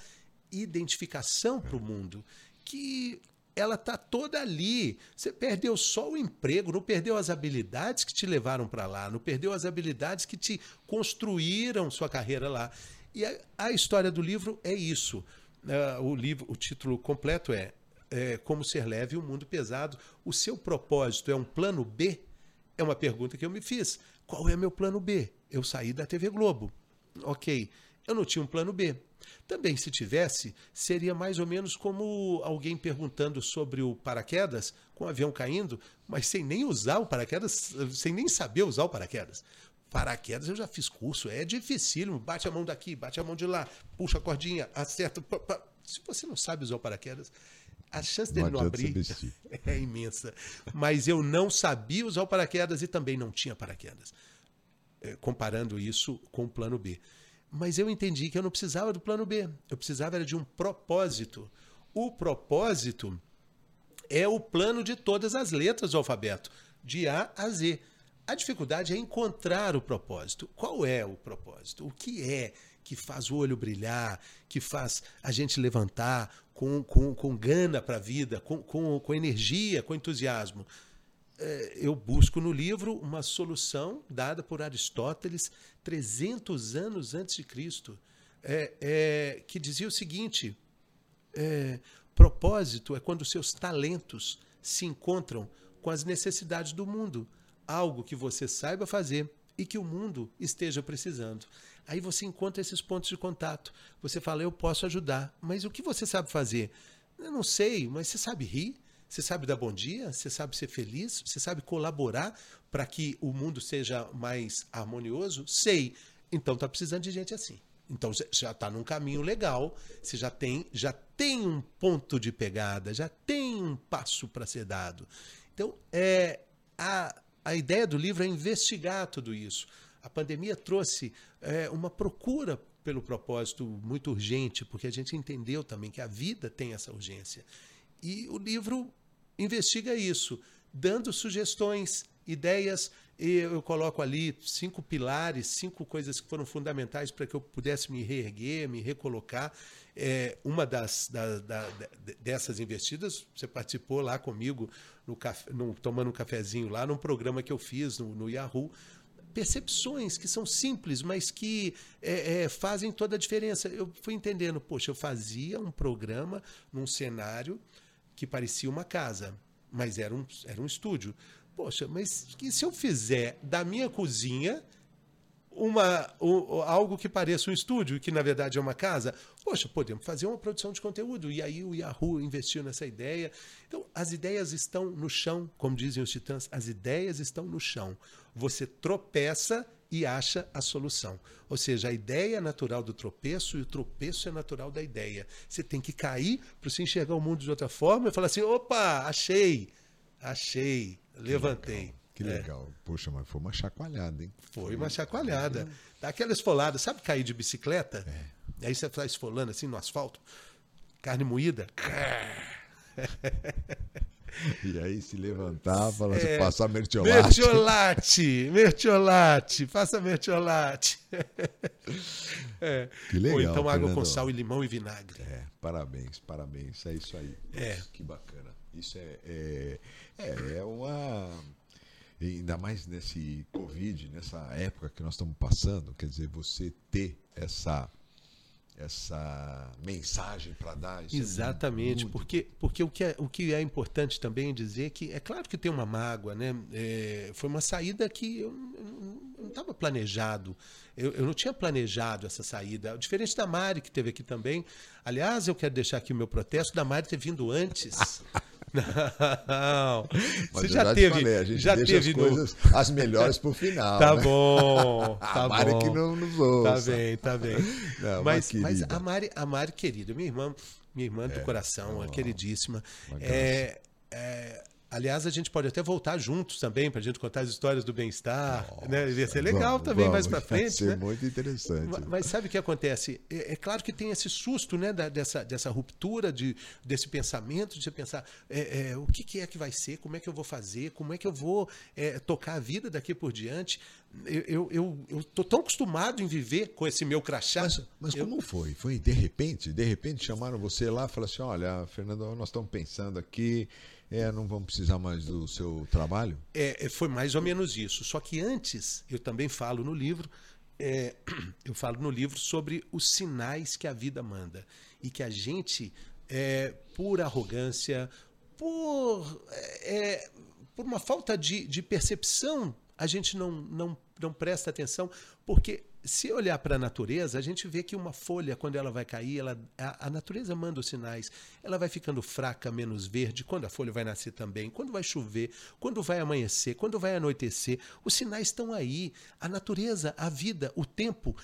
identificação para o mundo que ela está toda ali. Você perdeu só o emprego, não perdeu as habilidades que te levaram para lá, não perdeu as habilidades que te construíram sua carreira lá. E a, a história do livro é isso. Uh, o livro, o título completo é, é Como Ser Leve e um Mundo Pesado. O seu propósito é um plano B? É uma pergunta que eu me fiz. Qual é meu plano B? Eu saí da TV Globo. Ok. Eu não tinha um plano B. Também, se tivesse, seria mais ou menos como alguém perguntando sobre o paraquedas, com o avião caindo, mas sem nem usar o paraquedas, sem nem saber usar o paraquedas. Paraquedas eu já fiz curso, é dificílimo. Bate a mão daqui, bate a mão de lá, puxa a cordinha, acerta. Se você não sabe usar o paraquedas, a chance dele não, não abrir é imensa. Mas eu não sabia usar o paraquedas e também não tinha paraquedas. É, comparando isso com o plano B. Mas eu entendi que eu não precisava do plano B. Eu precisava era de um propósito. O propósito é o plano de todas as letras do alfabeto, de A a Z. A dificuldade é encontrar o propósito. Qual é o propósito? O que é que faz o olho brilhar, que faz a gente levantar com, com, com gana para a vida, com, com, com energia, com entusiasmo? É, eu busco no livro uma solução dada por Aristóteles 300 anos antes de Cristo, é, é, que dizia o seguinte: é, propósito é quando seus talentos se encontram com as necessidades do mundo, algo que você saiba fazer e que o mundo esteja precisando. Aí você encontra esses pontos de contato. Você fala, eu posso ajudar, mas o que você sabe fazer? Eu não sei, mas você sabe rir? Você sabe dar bom dia? Você sabe ser feliz? Você sabe colaborar para que o mundo seja mais harmonioso? Sei. Então está precisando de gente assim. Então já está num caminho legal, você já tem, já tem um ponto de pegada, já tem um passo para ser dado. Então, é, a, a ideia do livro é investigar tudo isso. A pandemia trouxe é, uma procura pelo propósito muito urgente, porque a gente entendeu também que a vida tem essa urgência. E o livro investiga isso, dando sugestões, ideias eu coloco ali cinco pilares, cinco coisas que foram fundamentais para que eu pudesse me reerguer, me recolocar. É, uma das da, da, dessas investidas, você participou lá comigo, no café, no, tomando um cafezinho lá, num programa que eu fiz no, no Yahoo. Percepções que são simples, mas que é, é, fazem toda a diferença. Eu fui entendendo, poxa, eu fazia um programa num cenário que parecia uma casa, mas era um, era um estúdio. Poxa, mas se eu fizer da minha cozinha uma, um, algo que pareça um estúdio, que na verdade é uma casa, poxa, podemos fazer uma produção de conteúdo. E aí o Yahoo investiu nessa ideia. Então, as ideias estão no chão, como dizem os titãs, as ideias estão no chão. Você tropeça e acha a solução. Ou seja, a ideia é natural do tropeço e o tropeço é natural da ideia. Você tem que cair para você enxergar o mundo de outra forma e falar assim: opa, achei, achei, levantei. Que legal. É. Poxa, mas foi uma chacoalhada, hein? Foi uma chacoalhada. Dá aquela esfolada. Sabe cair de bicicleta? É. Aí você está esfolando assim no asfalto. Carne moída. E aí se levantar, falar assim, é, passar mertiolate. Mertiolate, mertiolate, faça mertiolate. É. Que legal. Ou então água Fernando. com sal e limão e vinagre. É, parabéns, parabéns. É isso aí. É. que bacana. Isso é, é, é, é uma ainda mais nesse Covid, nessa época que nós estamos passando, quer dizer, você ter essa essa mensagem para dar. Isso é Exatamente, é porque, porque o, que é, o que é importante também dizer que é claro que tem uma mágoa, né? É, foi uma saída que eu, eu não estava planejado. Eu, eu, não tinha planejado essa saída. Diferente da Mari, que teve aqui também. Aliás, eu quero deixar aqui o meu protesto da Mari ter vindo antes. Não. Mas Você já, já teve. Falei, a gente já teve as coisas, no... as melhores pro final. Tá né? bom. Tá a Mari bom. que não nos ouça. Tá bem, tá bem. Não, mas, mas a Mari, a Mari, querida, minha irmã, minha irmã do é, coração, oh, queridíssima. É, é, Aliás, a gente pode até voltar juntos também para a gente contar as histórias do bem-estar. Né? Ia ser legal vamos, também vamos, mais para frente. Ia ser né? muito interessante. Mas, mas, sabe o que acontece? É, é, claro que tem esse susto né, da, dessa, dessa ruptura, de, desse pensamento, de você pensar é, é, o que, que, é que vai ser, como é que eu vou fazer, como é que eu vou é, tocar a vida daqui por diante. Eu, eu, eu tô tão acostumado em viver com esse meu crachá. Mas, mas eu... como foi? Foi de repente? De repente chamaram você lá e falaram assim: olha, Fernando, nós estamos pensando aqui é, não vão precisar mais do seu trabalho? É, é, foi mais ou menos isso. Só que antes, eu também falo no livro, é, eu falo no livro sobre os sinais que a vida manda. E que a gente, é, por arrogância, por, é, por uma falta de, de percepção, a gente não, não, não presta atenção, porque se olhar para a natureza, a gente vê que uma folha, quando ela vai cair, ela, a, a, natureza manda os sinais. Ela vai ficando fraca, menos verde, quando a folha vai nascer também, quando vai chover, quando vai amanhecer, quando vai anoitecer. Os sinais estão aí. A natureza, a vida, o tempo,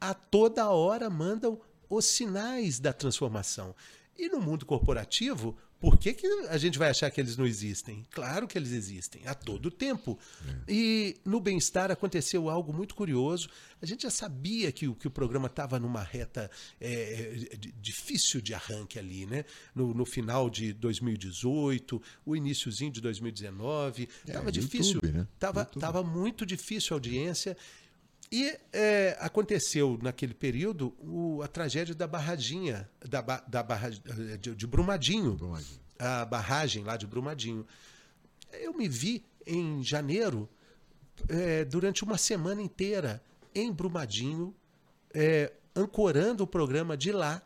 a toda hora mandam os sinais da transformação. E no mundo corporativo, por que, que a gente vai achar que eles não existem? Claro que eles existem, a todo tempo. É. E no bem-estar aconteceu algo muito curioso. A gente já sabia que, que o programa estava numa reta é, difícil de arranque ali, né? No, no, final de 2018, o iníciozinho de 2019. Estava é, difícil. Estava né? tava muito difícil a audiência. E é, aconteceu naquele período o, a tragédia da barraginha, da, da barra, de, de Brumadinho, Brumadinho, a barragem lá de Brumadinho. Eu me vi em janeiro, é, durante uma semana inteira, em Brumadinho, é, ancorando o programa de lá,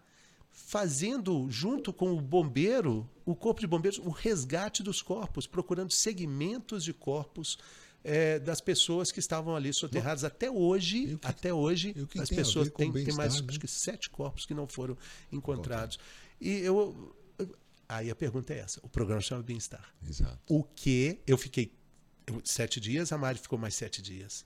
fazendo, junto com o bombeiro, o corpo de bombeiros, o resgate dos corpos, procurando segmentos de corpos é, das pessoas que estavam ali soterradas. Até hoje, que, até hoje, as pessoas têm, têm mais né? acho que sete corpos que não foram encontrados. E eu. Aí a pergunta é essa: o programa chama Bem-Estar. Exato. O que eu fiquei sete dias, a Mari ficou mais sete dias.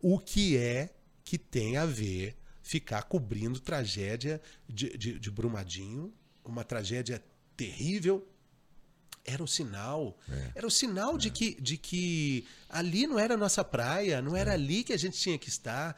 O que é que tem a ver ficar cobrindo tragédia de, de, de Brumadinho, uma tragédia terrível, era o sinal. É. Era o sinal é. de, que, de que ali não era a nossa praia, não era é. ali que a gente tinha que estar.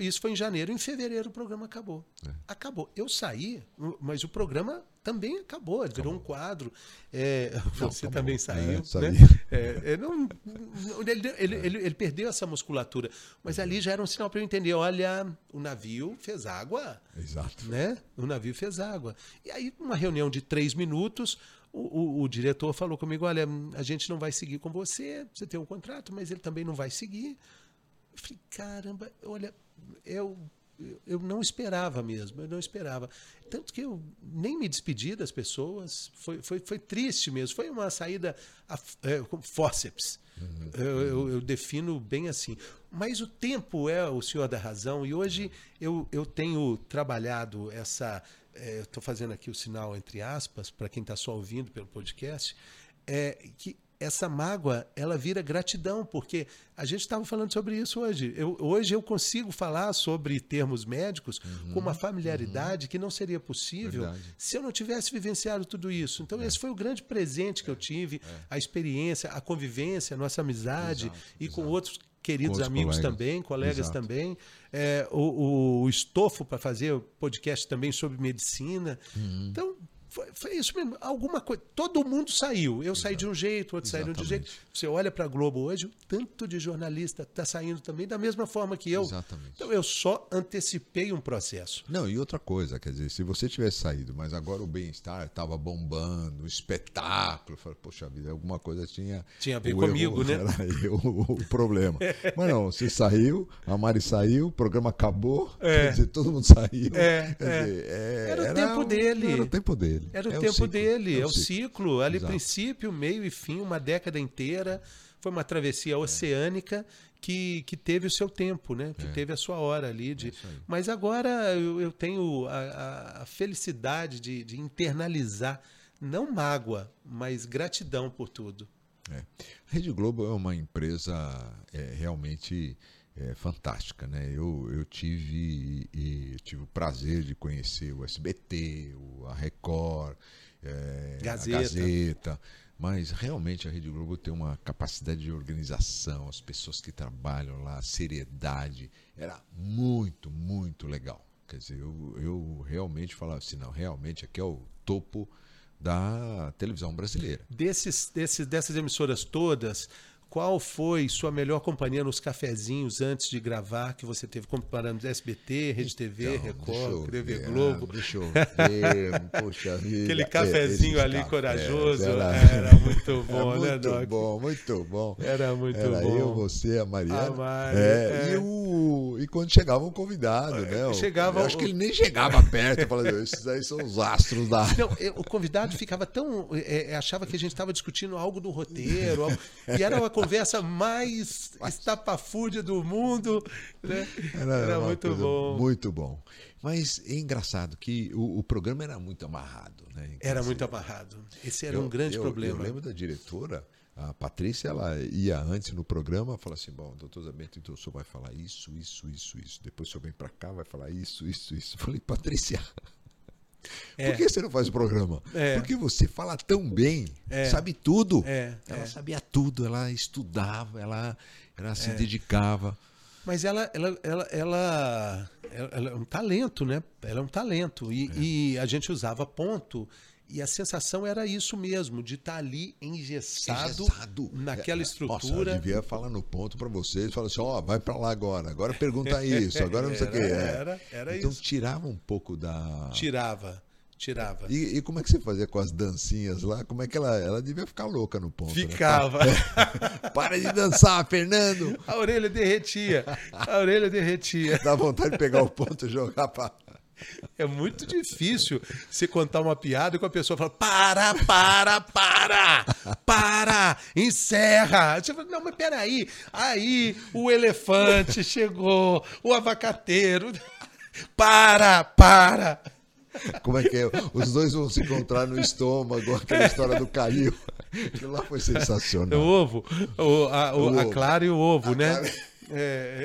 Isso foi em janeiro. Em fevereiro o programa acabou. É. Acabou. Eu saí, mas o programa também acabou. Ele virou um quadro. É, Não, você acabou. também saiu. É, né? É, é, não- ele, ele- ele- ele perdeu essa musculatura. Mas ali já era um sinal para eu entender: olha, o navio fez água Exato. né? O navio fez água. E aí, uma reunião de três minutos, o, o- o diretor falou comigo: olha, a gente não vai seguir com você, você tem um contrato, mas ele também não vai seguir. Eu falei, caramba, olha, eu, eu não esperava mesmo, eu não esperava. Tanto que eu nem me despedi das pessoas, foi, foi, foi triste mesmo, foi uma saída a, é, fórceps. Eu, eu- eu defino bem assim. Mas o tempo é o senhor da razão, e hoje eu, eu tenho trabalhado essa. É, estou fazendo aqui o sinal entre aspas, para quem está só ouvindo pelo podcast, é que essa mágoa ela vira gratidão, porque a gente estava falando sobre isso hoje. Eu, hoje eu consigo falar sobre termos médicos com uma familiaridade que não seria possível Verdade. se eu não tivesse vivenciado tudo isso. Então, esse foi o grande presente que eu tive, a experiência, a convivência, a nossa amizade Exato, e com exato. outros queridos Com outros amigos colegas. também, colegas Exato. também. É, o, o estofo para fazer podcast também sobre medicina. Uhum. Então, foi, foi isso mesmo. Alguma coisa. Todo mundo saiu. Eu saí de um jeito, outro saíram de um jeito. Você olha para a Globo hoje, o tanto de jornalista está saindo também da mesma forma que eu. Exatamente. Então, eu só antecipei um processo. Não, e outra coisa, quer dizer, se você tivesse saído, mas agora o bem-estar estava bombando, o espetáculo, falei, poxa vida, alguma coisa tinha. Tinha a ver comigo, erro, né? Era eu o problema. Mas não, você saiu, a Mari saiu, o programa acabou, É. quer dizer, todo mundo saiu. É, é. dizer, é, Era o tempo dele. Era o tempo dele. Era o É tempo ciclo, dele, é o ciclo. ciclo. Ali, Exato. princípio, meio e fim, uma década inteira. Foi uma travessia É. oceânica que, que teve o seu tempo, né? Que teve a sua hora ali. De... É. Mas agora eu, eu tenho a, a- felicidade de, de internalizar, não mágoa, mas gratidão por tudo. É. A Rede Globo é uma empresa é, realmente é, fantástica, né? Eu, eu tive e, tive o prazer de conhecer o SBT, o, a Record, é, Gazeta. a Gazeta, mas realmente a Rede Globo tem uma capacidade de organização, as pessoas que trabalham lá, a seriedade, era muito, muito legal. Quer dizer, eu, eu realmente falava assim, não, realmente aqui é o topo da televisão brasileira. Desses, desses, dessas emissoras todas, qual foi sua melhor companhia nos cafezinhos antes de gravar que você teve comparando SBT, Rede TV, Então, Record, TV ver, Globo? ah, Deixa eu ver, poxa vida. Aquele É, cafezinho esses ali cafés, corajoso. Era, Era, muito bom, era né, muito Doc? bom, muito bom. Era muito Era bom. eu, você, a Mariana. A Mari, é, é. E, o, e quando chegava um convidado, né? Chegava eu acho que ele nem chegava perto. Falava, esses aí são os astros da. Não, eu- o convidado ficava tão. é, é, achava que a gente estava discutindo algo do roteiro. algo- e era uma conversa mais estapafúrdia do mundo. Né? Era, uma muito bom. Muito bom. Mas é engraçado que o, o programa era muito amarrado, né? Quer Era dizer, muito amarrado. Esse era eu- um grande eu- problema. Eu lembro da diretora, a Patrícia, ela ia antes no programa e falava assim: Bom, doutor Zabento, então o senhor vai falar isso, isso, isso, isso. Depois o senhor vem pra cá, vai falar isso, isso, isso. Eu falei, Patrícia. É. Por que você não faz o programa? É. Porque você fala tão bem, É. sabe tudo. É, ela é. sabia tudo, ela estudava, ela, ela se dedicava. Mas ela, ela, ela, ela, ela é um talento, né? Ela é um talento. E, e a gente usava ponto. E a sensação era isso mesmo, de estar ali engessado, Engessado. naquela É, Nossa, eu estrutura. devia falar no ponto para vocês, falar assim, ó, vai para lá agora, agora pergunta isso, agora não sei o que. Era, é. era, era então isso. tirava um pouco da. Tirava, tirava. E, e como é que você fazia com as dancinhas lá? Como é que ela. Ela devia ficar louca no ponto. né? Ficava. Para de dançar, Fernando! A orelha derretia. A orelha derretia. Dá vontade de pegar o ponto e jogar para. É muito difícil você contar uma piada e com a pessoa fala: para, para, para, para, encerra. Você fala, não, mas peraí. Aí o elefante chegou, o abacateiro. Para, para. Como é que é? Os dois vão se encontrar no estômago, aquela história do Calil. Aquilo lá foi O sensacional. ovo, o, a, o- O a ovo. clara e o ovo, né? clara- É,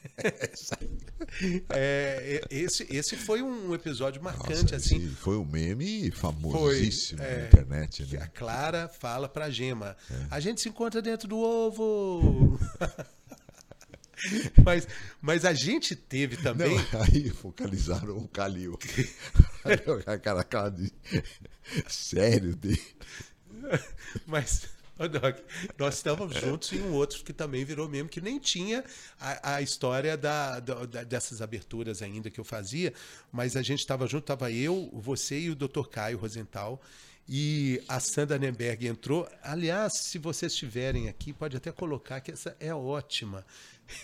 é, é, esse, esse foi um episódio marcante, Nossa, assim. foi um meme famosíssimo Foi, na é. internet, que né? A Clara fala pra Gema: É. a gente se encontra dentro do ovo. mas, mas a gente teve também. Não, aí focalizaram o Calil. aquela cara de sério dele. Mas, Doc, nós estávamos juntos em um outro que também virou mesmo, que nem tinha a, a história da, da- dessas aberturas ainda que eu fazia, mas a gente estava junto, estava eu, você e o Dr. Caio Rosenthal. E a Sandra Nemberg entrou. Aliás, se vocês estiverem aqui, pode até colocar que essa é ótima.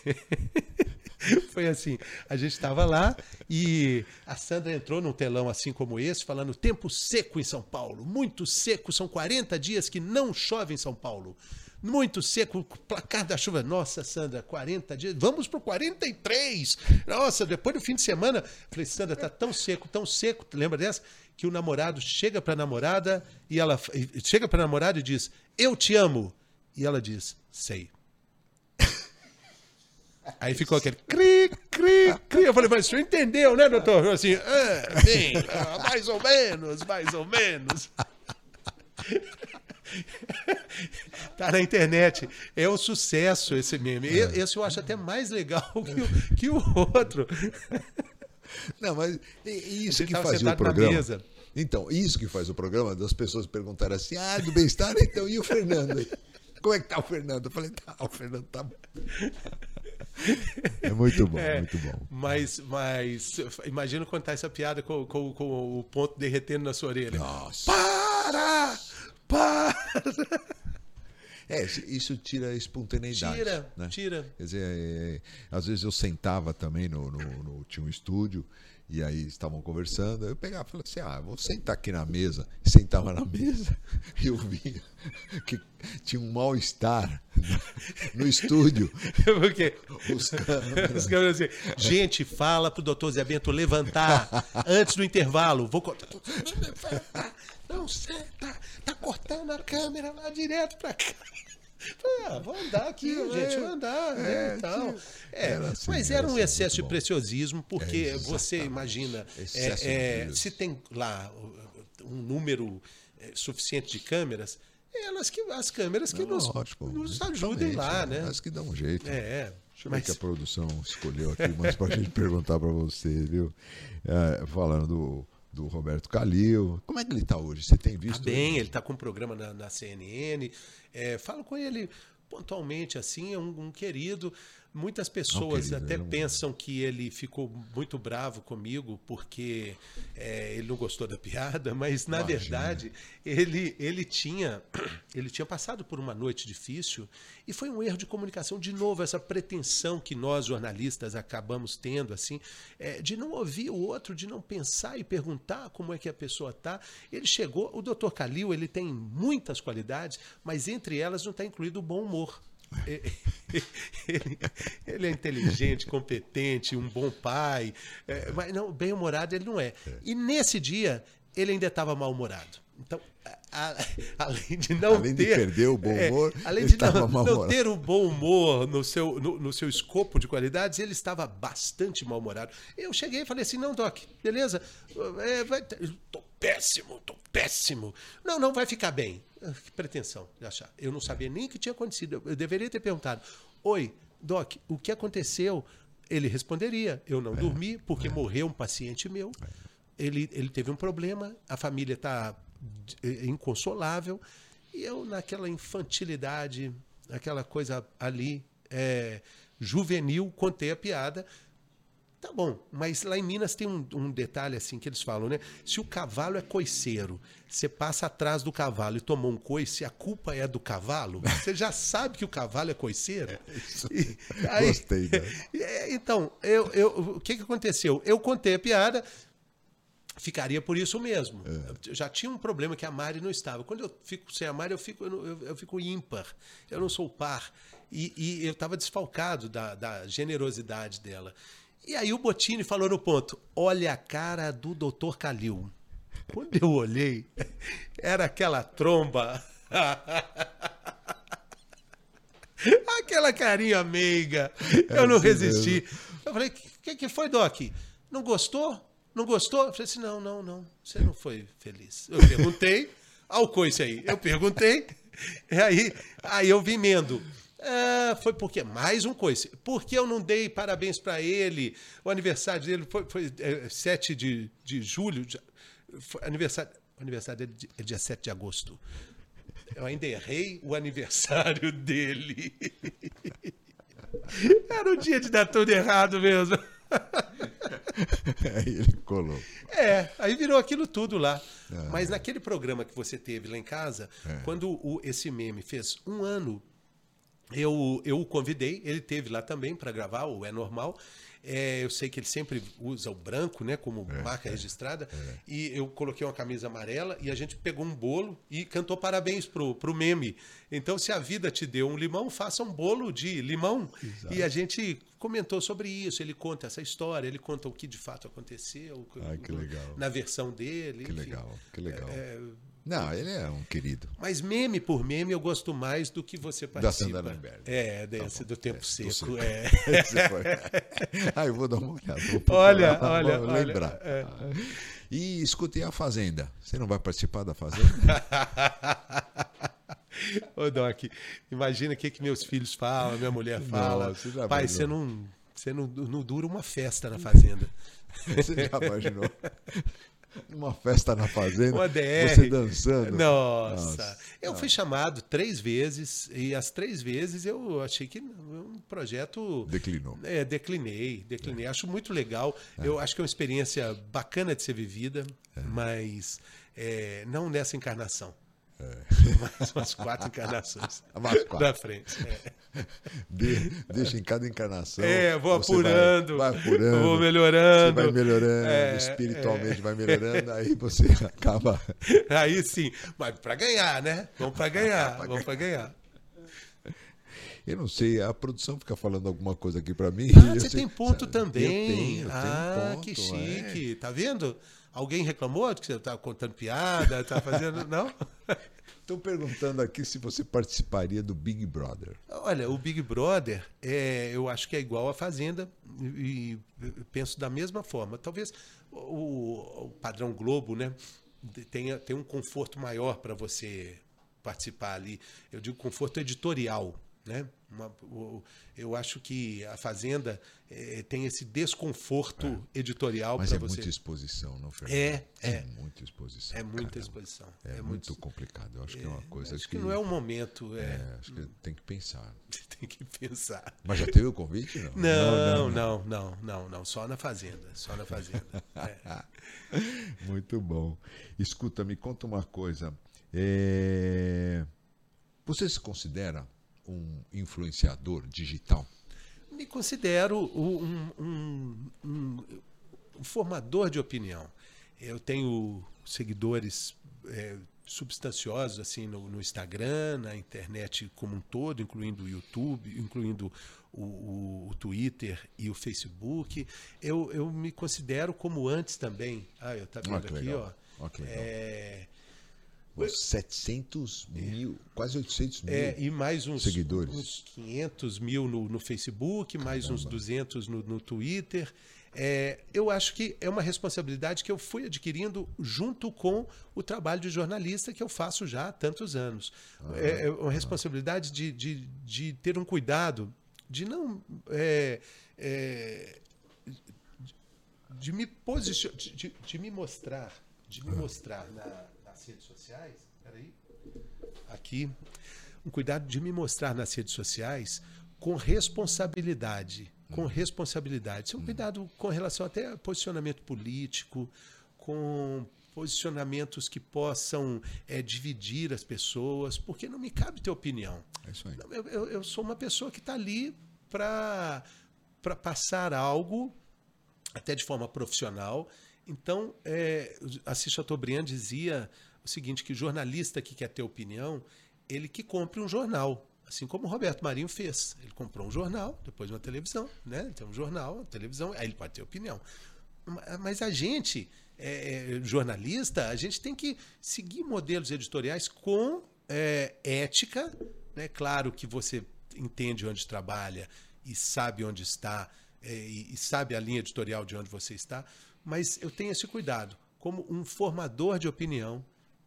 Foi assim, a gente estava lá e a Sandra entrou num telão assim como esse, falando tempo seco em São Paulo, muito seco, são 40 dias que não chove em São Paulo. Muito seco, placar da chuva. Nossa, Sandra, 40 dias. Vamos pro 43. Nossa, depois do fim de semana. Falei, Sandra, tá tão seco, tão seco. Lembra dessa? Que o namorado chega pra namorada e ela chega pra namorada e diz: "Eu te amo". E ela diz: "Sei". Aí ficou aquele cri, cri, cri. Eu falei, mas o senhor entendeu, né, doutor? Eu assim, é, bem, ah, mais ou menos, mais ou menos. Tá na internet. É um sucesso esse meme. E- Esse eu acho até mais legal que o, que o outro. Não, mas isso que fazia o programa. Então, isso que faz o programa, das pessoas perguntarem assim: ah, do bem-estar, então, e o Fernando? Como é que tá o Fernando? Eu falei, tá, o Fernando tá. É muito bom, É, muito bom. Mas, mas imagina contar essa piada com, com- com o ponto derretendo na sua orelha. Nossa. Para! Para! É, isso- tira a espontaneidade. Tira, né? tira. Quer dizer, é, às vezes eu sentava também no, no, no- Tinha um estúdio, e aí estavam conversando, eu pegava e falava assim: ah, vou sentar aqui na mesa. Sentava na mesa e eu via que tinha um mal-estar no, no estúdio. Porque Os câmeras. os câmeras assim, gente, fala pro doutor Zé Bento levantar antes do intervalo. Vou cortar. Não, senta. Tá cortando a câmera lá direto pra cá. Falei, Ah, vou andar aqui, gente, vou andar, né, é, tal. tio. É, Era assim, mas era era um assim, excesso de bom. preciosismo, porque É, você imagina, é, é, se tem lá uh, um número é, suficiente de câmeras, é elas que, as câmeras que nos, Lógico, nos ajudem lá, né? Mas que dá um jeito. É, Deixa eu ver mas- que a produção escolheu aqui, mas pra gente perguntar pra você, viu? É, falando do, do Roberto Calil. Como é que ele tá hoje? Você tem Tá visto? bem, ele tá com um programa na, na CNN. É, falo com ele pontualmente, assim, é um, um querido. Muitas pessoas até é um- pensam que ele ficou muito bravo comigo porque é, ele não gostou da piada, mas na Imagina. verdade ele, ele tinha ele tinha passado por uma noite difícil e foi um erro de comunicação de novo essa pretensão que nós jornalistas acabamos tendo assim é, de não ouvir o outro, de não pensar e perguntar como é que a pessoa tá. Ele chegou, o Dr. Calil ele tem muitas qualidades, mas entre elas não está incluído o bom humor. Ele, ele é inteligente, competente, um bom pai, é, mas não, bem-humorado ele não é. E nesse dia, ele ainda estava mal-humorado. Então, a- a- além de não Além de ter. perder o bom é, humor, além ele de não, não ter o bom humor no seu, no, no seu escopo de qualidades, ele estava bastante mal-humorado. Eu cheguei e falei assim: não, Doc, beleza? É, vai tô péssimo, tô péssimo. Não, não, vai ficar bem. Ah, Que pretensão de achar. Eu não sabia nem o que tinha acontecido. Eu deveria ter perguntado: Oi, Doc, o que aconteceu? Ele responderia: Eu não dormi porque morreu um paciente meu. Ele, ele teve um problema, a família está inconsolável. E eu, naquela infantilidade, aquela coisa ali, é, juvenil, contei a piada. Tá bom, mas lá em Minas tem um, um detalhe assim que eles falam, né? Se o cavalo é coiceiro, você passa atrás do cavalo e tomou um coice, a culpa é do cavalo? Você já sabe que o cavalo é coiceiro? E Gostei, né? É, Então, eu, eu, o que, que aconteceu? Eu contei a piada, ficaria por isso mesmo. Eu já tinha um problema que a Mari não estava. Quando eu fico sem a Mari, eu fico, eu- eu fico ímpar. Eu não sou par. E, e eu estava desfalcado da, da generosidade dela. E aí o Botini falou no ponto: olha a cara do Dr. Calil. Quando eu olhei, era aquela tromba. Aquela carinha meiga. Eu não assim resisti. Eu falei, o que, que foi, Doc? Não gostou? Não gostou? Eu falei assim, não, não, não. Você não foi feliz. Eu perguntei. Olha o coice aí. Eu perguntei. E aí, aí eu vim mendo. Ah, foi porque mais um coisa. Porque eu não dei parabéns para ele. O aniversário dele foi, foi é, 7 de, de julho. de- foi aniversário, aniversário dele é dia 7 de agosto. Eu ainda errei o aniversário dele. Era o dia de dar tudo errado mesmo. Aí ele colou. É, aí virou aquilo tudo lá. Mas naquele programa que você teve lá em casa, quando o- esse meme fez um ano, eu, eu o convidei, ele teve lá também para gravar, o É Normal. É, eu sei que ele sempre usa o branco, né, como marca registrada. E eu coloquei uma camisa amarela e a gente pegou um bolo e cantou parabéns pro, pro meme. Então, se a vida te deu um limão, faça um bolo de limão. E a gente comentou sobre isso. Ele conta essa história, ele conta o que de fato aconteceu. Legal. Na versão dele. Que enfim. legal, que legal. É, Não, ele é um querido. mas meme por meme eu gosto mais do que você Da participa. Sandra Lemberg. É, desse, do tempo do seco. seco. É. Ah, eu vou dar uma olhada. Olha, vou olha, olha, lembrar. é. E escutei a Fazenda. Você não vai participar da Fazenda? Ô, Doc, imagina o que, que meus filhos falam, minha mulher fala. Nossa, já Pai, imaginou. você não, você não, não dura uma festa na fazenda. Você já imaginou? Uma festa na Fazenda? Uma DR. Você dançando? Nossa. Eu fui chamado três vezes e as três vezes eu achei que um projeto Declinou. É, declinei, declinei. É. Acho muito legal. Eu acho que é uma experiência bacana de ser vivida, É. mas é, não nessa encarnação. Mais umas quatro encarnações quatro. da frente. É, De- deixa em cada encarnação. É, vou você vai- apurando, Vai, apurando. vou Você melhorando. vai melhorando, É, espiritualmente vai melhorando, aí você acaba. Aí sim, mas para ganhar, né? Vamos para ganhar, vamos para ganhar. Eu não sei, a produção fica falando alguma coisa aqui pra mim. Ah, eu você sei- tem ponto eu também. tenho, eu tenho ah, ponto, que é. chique. Tá vendo? Alguém reclamou de que você tá contando piada, tá fazendo. Não? Estão perguntando aqui se você participaria do Big Brother. Olha, o Big Brother, é, eu acho que é igual à Fazenda e, e penso da mesma forma. Talvez o, o padrão Globo, né, tenha, tenha um conforto maior para você participar ali. Eu digo conforto editorial, né? Uma- eu acho que a Fazenda eh, tem esse desconforto editorial Mas para é você. muita exposição, não, Fernando? É, é. muita exposição. É muita exposição. É, muito complicado. Eu acho que é uma coisa Acho que não é o momento, é, é, acho que tem que pensar. tem que pensar. Mas já teve o convite? Não, Não, não, não, não, não, Só na fazenda. Só na fazenda. É. Muito bom. Escuta, me conta uma coisa. É, Você se considera um influenciador digital? Me considero um, um- um- um formador de opinião. Eu tenho seguidores é, substanciosos assim no, no Instagram, na internet como um todo, incluindo o YouTube, incluindo o, o- o Twitter e o Facebook. Eu, eu me considero como antes também. Ah, eu tá Ah, vendo que aqui, legal. ó. Legal. É, Uns 700 mil, quase 800 mil. É, e mais uns, seguidores. uns 500 mil no, no Facebook, mais uns 200 no, no Twitter. É, eu acho que é uma responsabilidade que eu fui adquirindo junto com o trabalho de jornalista que eu faço já há tantos anos. é, é uma responsabilidade de, de, de ter um cuidado, de não. é, é, de me posicionar, de, de- de me mostrar, de me mostrar na- nas redes sociais. Peraí. Aqui. Um cuidado de me mostrar nas redes sociais com responsabilidade. Com responsabilidade. Isso é um cuidado com relação até a posicionamento político, com posicionamentos que possam eh, dividir as pessoas, porque não me cabe ter opinião. É isso aí. Eu, eu- eu sou uma pessoa que está ali para passar algo, até de forma profissional. Então, é, Assis Chateaubriand dizia o seguinte, que jornalista que quer ter opinião, ele que compre um jornal. Assim como o Roberto Marinho fez. Ele comprou um jornal, depois uma televisão, né? Então, um jornal, uma televisão, aí ele pode ter opinião. Ma- Mas a gente, é, é, jornalista, a gente tem que seguir modelos editoriais com é, ética. Né? Claro que você entende onde trabalha e sabe onde está, é, e, e sabe a linha editorial de onde você está, mas eu tenho esse cuidado como um formador de opinião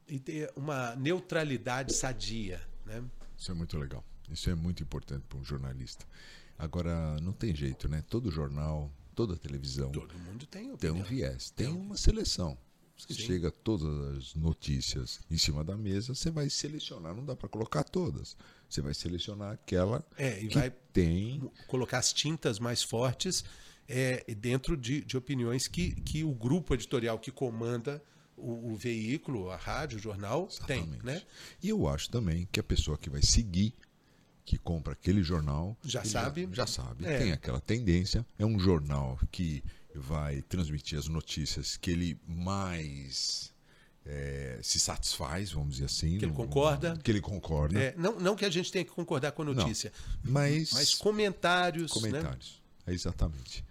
e ter uma neutralidade sadia. Né? Isso é muito legal. Isso é muito importante para um jornalista. Agora, não tem jeito, né? Todo jornal, toda televisão Todo mundo tem tem opinião. um viés, tem Tem um- uma seleção. Você Sim. chega todas as notícias em cima da mesa, você vai selecionar, não dá para colocar todas. Você vai selecionar aquela É, e que vai tem colocar as tintas mais fortes é, dentro de, de opiniões que, que o grupo editorial que comanda o, o veículo, a rádio, o jornal, tem. Exatamente. Né? E eu acho também que a pessoa que vai seguir, que compra aquele jornal, Já sabe. já, sabe, É. tem aquela tendência. É um jornal que vai transmitir as notícias que ele mais eh, se satisfaz, vamos dizer assim. Que ele concorda. Que ele concorda. É, não, não que a gente tenha que concordar com a notícia, Mas, mas comentários. Né? comentários. É exatamente.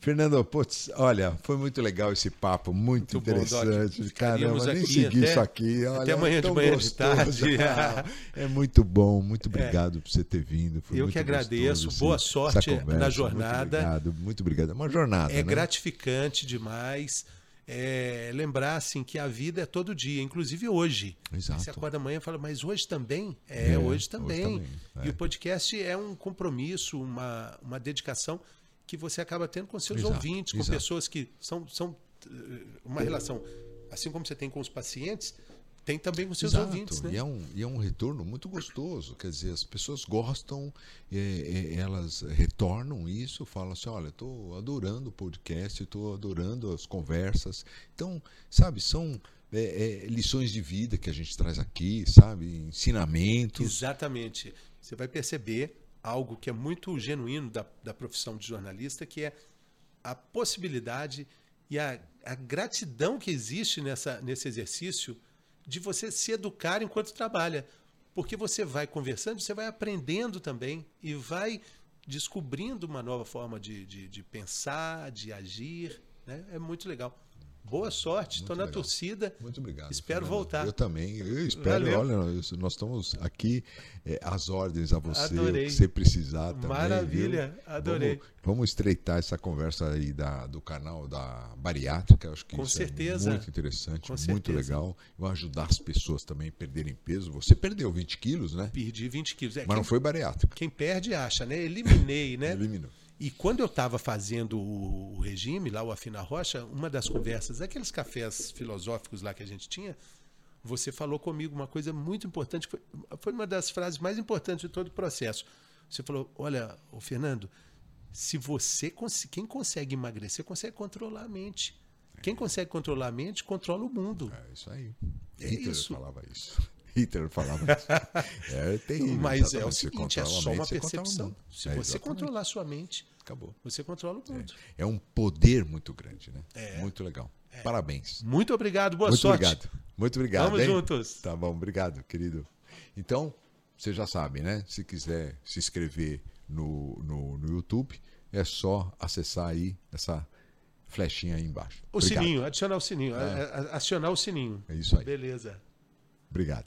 Fernando, putz, olha, foi muito legal esse papo, muito, Muito bom, interessante. Doc. Caramba, nem aqui segui até- isso aqui. Olha, até amanhã de tão manhã, de gostoso. tarde. é muito bom, muito obrigado por você ter vindo. Eu que agradeço. gostoso Boa sorte conversa. na jornada. Muito obrigado, muito obrigado. É uma jornada, É né? gratificante demais. é, lembrar assim que a vida é todo dia, inclusive hoje. Exato. Você acorda amanhã e fala, mas hoje também? É, É, hoje hoje também. também, E é. o podcast é um compromisso, uma, uma dedicação que você acaba tendo com seus Exato, ouvintes, com exato. pessoas que são, são eh, uma relação, assim como você tem com os pacientes, tem também com seus Exato. ouvintes, né? E, é um, e é um retorno muito gostoso. Quer dizer, as pessoas gostam, é, é, elas retornam isso, falam assim: olha, estou adorando o podcast, estou adorando as conversas. Então, sabe, são é, é, lições de vida que a gente traz aqui, sabe? Ensinamentos. Exatamente. Você vai perceber algo que é muito genuíno da, da profissão de jornalista, que é a possibilidade e a, a gratidão que existe nessa, nesse exercício de você se educar enquanto trabalha. Porque você vai conversando, você vai aprendendo também e vai descobrindo uma nova forma de, de, de pensar, de agir. Né? É muito legal. Boa sorte, estou na legal. torcida. Muito obrigado. Espero Fernando. voltar. Eu também. Eu espero. Valeu. Olha, nós- estamos aqui é, às ordens a você. Adorei. O que você precisar também. Maravilha, viu? adorei. Vamos, vamos estreitar essa conversa aí da, do canal da bariátrica. Acho que Com isso certeza. é muito interessante, Com muito certeza. legal. Vai ajudar as pessoas também a perderem peso. Você perdeu 20 quilos, né? Perdi 20 quilos. É, Mas quem, não foi bariátrica. quem perde acha, né? Eliminei, né? Eliminou. E quando eu estava fazendo o, regime, lá o Afina Rocha, uma das conversas, aqueles cafés filosóficos lá que a gente tinha, você falou comigo uma coisa muito importante, foi, foi uma das frases mais importantes de todo o processo. Você falou: Olha, o Fernando, se você quem consegue emagrecer, consegue controlar a mente. Quem consegue controlar a mente, controla o mundo. É isso aí. É Hitler isso. falava isso. Hitler falava isso. É terrível. Mas é o seguinte, é só uma percepção. Se É, você exatamente. controlar a sua mente, Acabou. você controla o mundo. É um poder muito grande, né? É. Muito legal. Parabéns. Muito obrigado, boa Muito sorte. obrigado. Muito obrigado. Vamos hein? juntos. Tá bom, obrigado, querido. Então, você já sabe, né? Se quiser se inscrever no, no, no YouTube, é só acessar aí essa flechinha aí embaixo. O Obrigado. sininho, adicionar o sininho, a- acionar o sininho. É isso aí. Beleza. Obrigado.